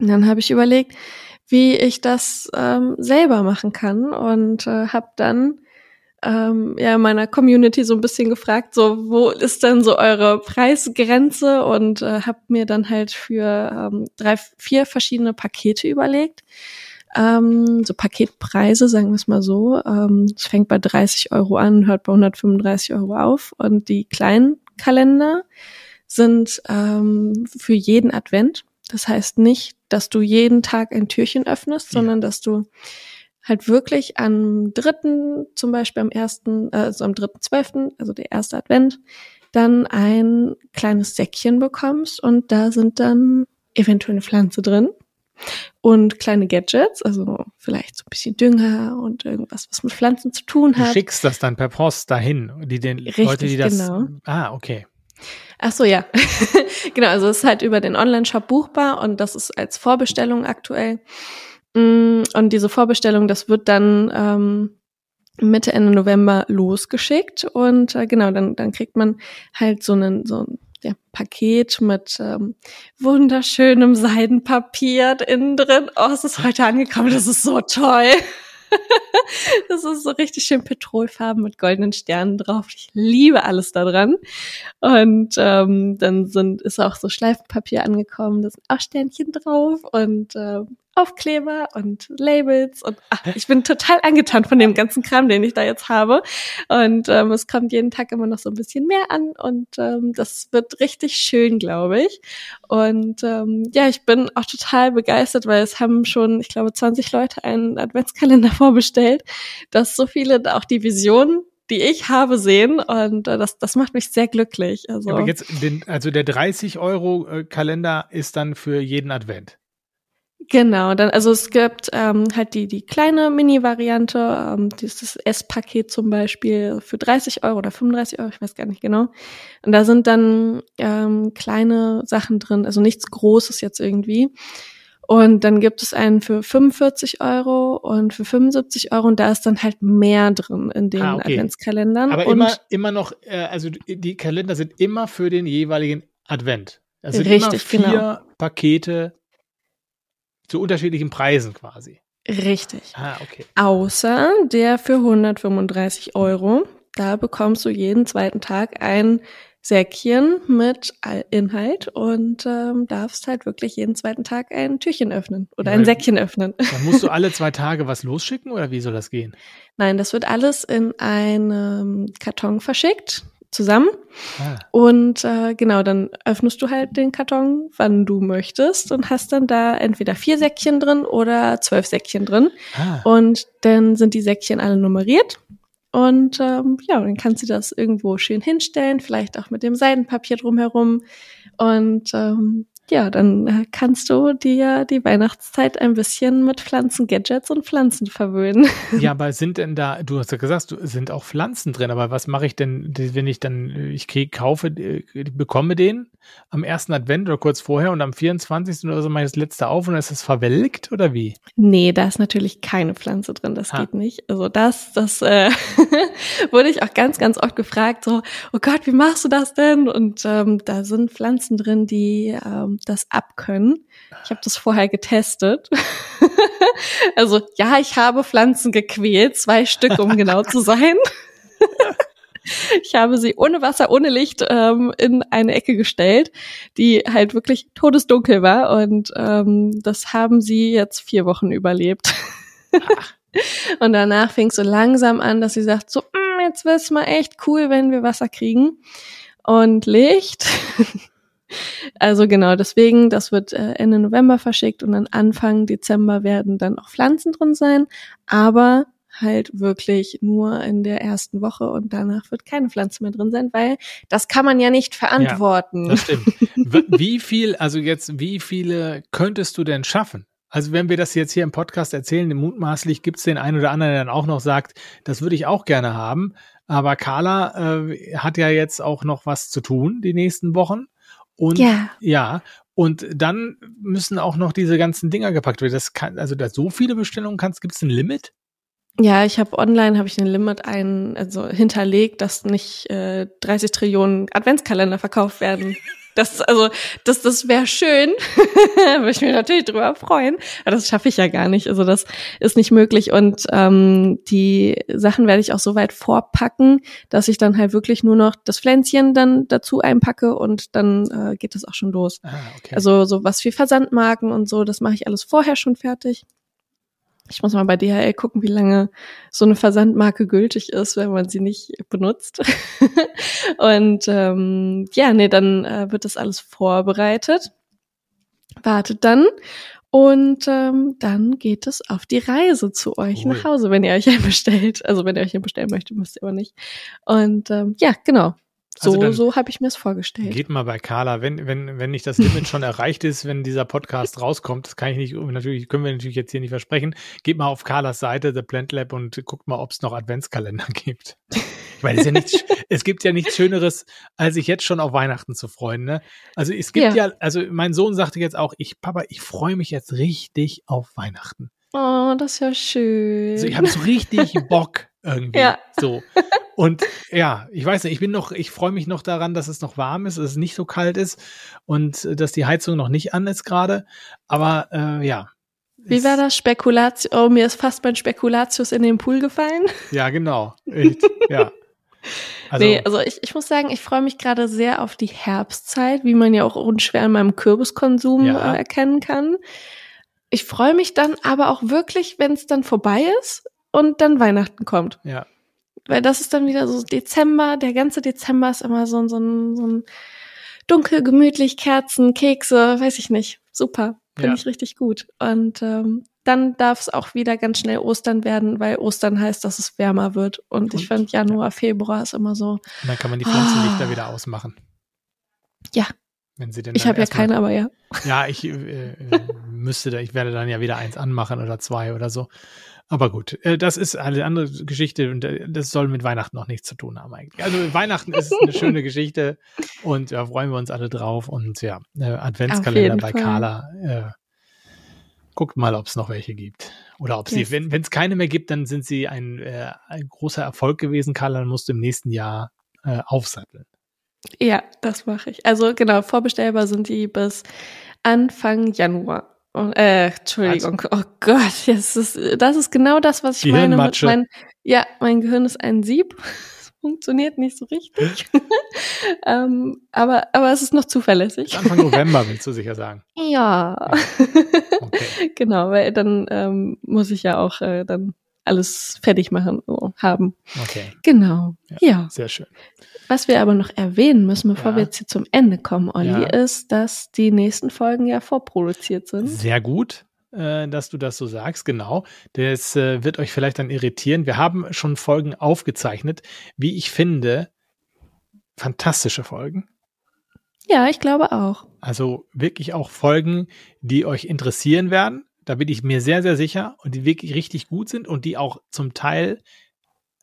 Und dann habe ich überlegt, wie ich das ähm, selber machen kann und äh, habe dann ähm, ja meiner Community so ein bisschen gefragt, so wo ist denn so eure Preisgrenze und äh, habe mir dann halt für ähm, drei, vier verschiedene Pakete überlegt. Ähm, so Paketpreise, sagen wir es mal so. Ähm, es fängt bei 30 Euro an, hört bei 135 Euro auf. Und die kleinen Kalender sind ähm, für jeden Advent. Das heißt nicht, dass du jeden Tag ein Türchen öffnest, ja. sondern dass du halt wirklich am dritten, zum Beispiel am ersten, äh, also am dritten zwölften, also der erste Advent, dann ein kleines Säckchen bekommst und da sind dann eventuell eine Pflanze drin und kleine Gadgets, also vielleicht so ein bisschen Dünger und irgendwas, was mit Pflanzen zu tun hat.
Du schickst das dann per Post dahin, die den Richtig, Leute, die das. Genau. Ah, okay.
Ach so, ja. genau, also es ist halt über den Online-Shop buchbar und das ist als Vorbestellung aktuell. Mm, und diese Vorbestellung, das wird dann ähm, Mitte, Ende November losgeschickt. Und äh, genau, dann, dann kriegt man halt so einen, so ein ja, Paket mit ähm, wunderschönem Seidenpapier innen drin. Oh, es ist heute angekommen, das ist so toll. das ist so richtig schön Petrolfarben mit goldenen Sternen drauf. Ich liebe alles daran. Und ähm, dann sind ist auch so Schleifpapier angekommen, da sind auch Sternchen drauf und ähm, Aufkleber und Labels und ach, ich bin total angetan von dem ganzen Kram, den ich da jetzt habe. Und ähm, es kommt jeden Tag immer noch so ein bisschen mehr an und ähm, das wird richtig schön, glaube ich. Und ähm, ja, ich bin auch total begeistert, weil es haben schon, ich glaube, 20 Leute einen Adventskalender vorbestellt, dass so viele auch die Vision die ich habe sehen und äh, das, das macht mich sehr glücklich. Also,
Aber jetzt, den, also der 30 Euro äh, Kalender ist dann für jeden Advent.
Genau, dann also es gibt ähm, halt die die kleine Mini-Variante, ähm, dieses S-Paket zum Beispiel für 30 Euro oder 35 Euro, ich weiß gar nicht genau. Und da sind dann ähm, kleine Sachen drin, also nichts Großes jetzt irgendwie. Und dann gibt es einen für 45 Euro und für 75 Euro und da ist dann halt mehr drin in den ah, okay. Adventskalendern.
Aber
und
immer, immer noch, äh, also die Kalender sind immer für den jeweiligen Advent. Also
richtig,
immer vier
genau.
Pakete zu unterschiedlichen Preisen quasi.
Richtig.
Ah, okay.
Außer der für 135 Euro. Da bekommst du jeden zweiten Tag ein Säckchen mit Inhalt und ähm, darfst halt wirklich jeden zweiten Tag ein Türchen öffnen oder ja, ein Säckchen öffnen.
Dann musst du alle zwei Tage was losschicken oder wie soll das gehen?
Nein, das wird alles in einem Karton verschickt zusammen. Ah. Und äh, genau, dann öffnest du halt den Karton, wann du möchtest und hast dann da entweder vier Säckchen drin oder zwölf Säckchen drin. Ah. Und dann sind die Säckchen alle nummeriert. Und ähm, ja, dann kannst du das irgendwo schön hinstellen, vielleicht auch mit dem Seidenpapier drumherum. Und ähm, ja, dann äh, kannst du dir die Weihnachtszeit ein bisschen mit Pflanzengadgets und Pflanzen verwöhnen.
Ja, aber sind denn da, du hast ja gesagt, sind auch Pflanzen drin, aber was mache ich denn, wenn ich dann, ich krieg, kaufe, äh, bekomme den am ersten Advent oder kurz vorher und am 24. oder so mache ich das letzte auf und ist es verwelkt oder wie?
Nee, da ist natürlich keine Pflanze drin, das ha. geht nicht. Also das, das äh, wurde ich auch ganz, ganz oft gefragt, so, oh Gott, wie machst du das denn? Und ähm, da sind Pflanzen drin, die ähm, das abkönnen. Ich habe das vorher getestet. also ja, ich habe Pflanzen gequält, zwei Stück, um genau zu sein. Ich habe sie ohne Wasser, ohne Licht ähm, in eine Ecke gestellt, die halt wirklich todesdunkel war. Und ähm, das haben sie jetzt vier Wochen überlebt. und danach fing es so langsam an, dass sie sagt, so, mm, jetzt wäre es mal echt cool, wenn wir Wasser kriegen. Und Licht. Also genau, deswegen, das wird äh, Ende November verschickt und dann Anfang Dezember werden dann auch Pflanzen drin sein, aber halt wirklich nur in der ersten Woche und danach wird keine Pflanze mehr drin sein, weil das kann man ja nicht verantworten.
Ja, das stimmt. Wie viel, also jetzt, wie viele könntest du denn schaffen? Also wenn wir das jetzt hier im Podcast erzählen, mutmaßlich gibt es den einen oder anderen, der dann auch noch sagt, das würde ich auch gerne haben. Aber Carla äh, hat ja jetzt auch noch was zu tun die nächsten Wochen. Und ja. ja, und dann müssen auch noch diese ganzen Dinger gepackt werden. Das kann, also da so viele Bestellungen kannst, gibt es ein Limit?
Ja, ich habe online habe ich ein Limit ein, also hinterlegt, dass nicht äh, 30 Trillionen Adventskalender verkauft werden. Das, also, das, das wäre schön. Würde ich mich natürlich drüber freuen. Aber das schaffe ich ja gar nicht. Also, das ist nicht möglich. Und ähm, die Sachen werde ich auch so weit vorpacken, dass ich dann halt wirklich nur noch das Pflänzchen dann dazu einpacke und dann äh, geht das auch schon los. Ah, okay. Also, so was wie Versandmarken und so, das mache ich alles vorher schon fertig. Ich muss mal bei DHL gucken, wie lange so eine Versandmarke gültig ist, wenn man sie nicht benutzt. und ähm, ja, nee, dann äh, wird das alles vorbereitet. Wartet dann und ähm, dann geht es auf die Reise zu euch cool. nach Hause, wenn ihr euch einen bestellt. Also wenn ihr euch einen bestellen möchtet, müsst ihr aber nicht. Und ähm, ja, genau. So, also so habe ich mir es vorgestellt.
Geht mal bei Carla, wenn, wenn, wenn nicht das Limit schon erreicht ist, wenn dieser Podcast rauskommt, das kann ich nicht, natürlich, können wir natürlich jetzt hier nicht versprechen. Geht mal auf Carlas Seite, The Plant Lab, und guckt mal, ob es noch Adventskalender gibt. Ich meine, es, ja nichts, es gibt ja nichts Schöneres, als sich jetzt schon auf Weihnachten zu freuen. Ne? Also es gibt ja. ja, also mein Sohn sagte jetzt auch, ich, Papa, ich freue mich jetzt richtig auf Weihnachten.
Oh, das ist ja schön.
Also ich habe so richtig Bock irgendwie. Ja. So. Und ja, ich weiß nicht, ich bin noch, ich freue mich noch daran, dass es noch warm ist, dass es nicht so kalt ist und äh, dass die Heizung noch nicht an ist gerade. Aber äh, ja.
Wie war das? Spekulatius? Oh, mir ist fast mein Spekulatius in den Pool gefallen.
Ja, genau. Echt, ja.
Also, nee, also ich, ich muss sagen, ich freue mich gerade sehr auf die Herbstzeit, wie man ja auch unschwer an meinem Kürbiskonsum ja. äh, erkennen kann. Ich freue mich dann aber auch wirklich, wenn es dann vorbei ist und dann Weihnachten kommt.
Ja.
Weil das ist dann wieder so Dezember, der ganze Dezember ist immer so, so, ein, so ein dunkel, gemütlich, Kerzen, Kekse, weiß ich nicht. Super. Finde ja. ich richtig gut. Und ähm, dann darf es auch wieder ganz schnell Ostern werden, weil Ostern heißt, dass es wärmer wird. Und, und ich finde, Januar, Februar ist immer so. Und
dann kann man die Pflanzenlichter ah. wieder ausmachen.
Ja.
Wenn sie denn
ich habe ja keine, aber ja.
Ja, ich äh, äh, müsste da, ich werde dann ja wieder eins anmachen oder zwei oder so. Aber gut, äh, das ist eine andere Geschichte und äh, das soll mit Weihnachten noch nichts zu tun haben eigentlich. Also Weihnachten ist eine schöne Geschichte und da freuen wir uns alle drauf und ja, äh, Adventskalender bei Fall. Carla. Äh, guckt mal, ob es noch welche gibt. Oder ob yes. sie, wenn es keine mehr gibt, dann sind sie ein, äh, ein großer Erfolg gewesen, Carla, musst du im nächsten Jahr äh, aufsatteln.
Ja, das mache ich. Also genau, vorbestellbar sind die bis Anfang Januar. Und, äh, Entschuldigung, also, oh Gott, das ist, das ist genau das, was ich meine. Mit mein, ja, mein Gehirn ist ein Sieb. funktioniert nicht so richtig. ähm, aber, aber es ist noch zuverlässig.
Anfang November willst du sicher sagen.
Ja. ja. Okay. genau, weil dann ähm, muss ich ja auch äh, dann alles fertig machen, haben.
Okay.
Genau. Ja, ja,
Sehr schön.
Was wir aber noch erwähnen müssen, bevor ja. wir jetzt hier zum Ende kommen, Olli, ja. ist, dass die nächsten Folgen ja vorproduziert sind.
Sehr gut äh, dass du das so sagst, genau. Das äh, wird euch vielleicht dann irritieren. Wir haben schon Folgen aufgezeichnet, wie ich finde, fantastische Folgen.
Ja, ich glaube auch.
Also wirklich auch Folgen, die euch interessieren werden. Da bin ich mir sehr, sehr sicher und die wirklich richtig gut sind und die auch zum Teil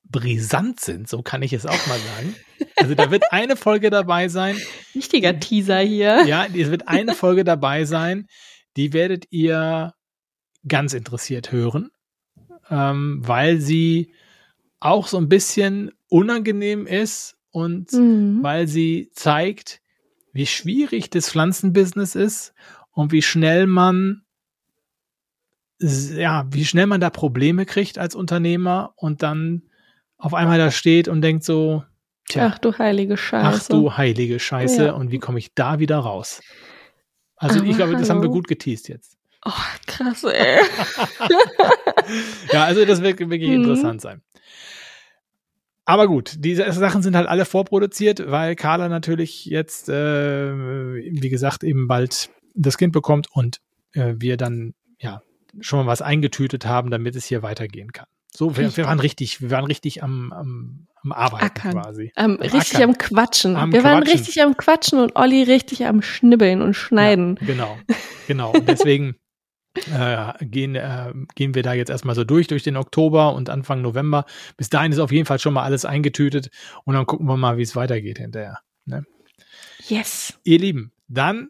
brisant sind, so kann ich es auch mal sagen. Also da wird eine Folge dabei sein.
Wichtiger Teaser hier.
Ja, es wird eine Folge dabei sein, die werdet ihr ganz interessiert hören, ähm, weil sie auch so ein bisschen unangenehm ist und mhm. weil sie zeigt, wie schwierig das Pflanzenbusiness ist und wie schnell man ja, wie schnell man da Probleme kriegt als Unternehmer und dann auf einmal da steht und denkt so,
tja, ach du heilige Scheiße.
Ach du heilige Scheiße ja. und wie komme ich da wieder raus? Also Aber ich glaube, das haben wir gut geteased jetzt.
Oh, krass, ey.
ja, also das wird wirklich mhm. interessant sein. Aber gut, diese Sachen sind halt alle vorproduziert, weil Carla natürlich jetzt, äh, wie gesagt, eben bald das Kind bekommt und äh, wir dann ja schon mal was eingetütet haben, damit es hier weitergehen kann. So, wir, wir waren richtig, wir waren richtig am, am, am Arbeiten Ackern. quasi.
Um, am richtig Ackern. am Quatschen. Am wir Quatschen. waren richtig am Quatschen und Olli richtig am Schnibbeln und Schneiden.
Ja, genau, genau. Und deswegen äh, gehen, äh, gehen wir da jetzt erstmal so durch, durch den Oktober und Anfang November. Bis dahin ist auf jeden Fall schon mal alles eingetütet und dann gucken wir mal, wie es weitergeht hinterher. Ne?
Yes.
Ihr Lieben, dann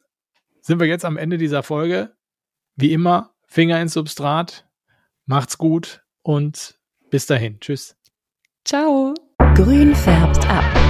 sind wir jetzt am Ende dieser Folge. Wie immer, Finger ins Substrat. Macht's gut und bis dahin. Tschüss.
Ciao.
Grün färbt ab.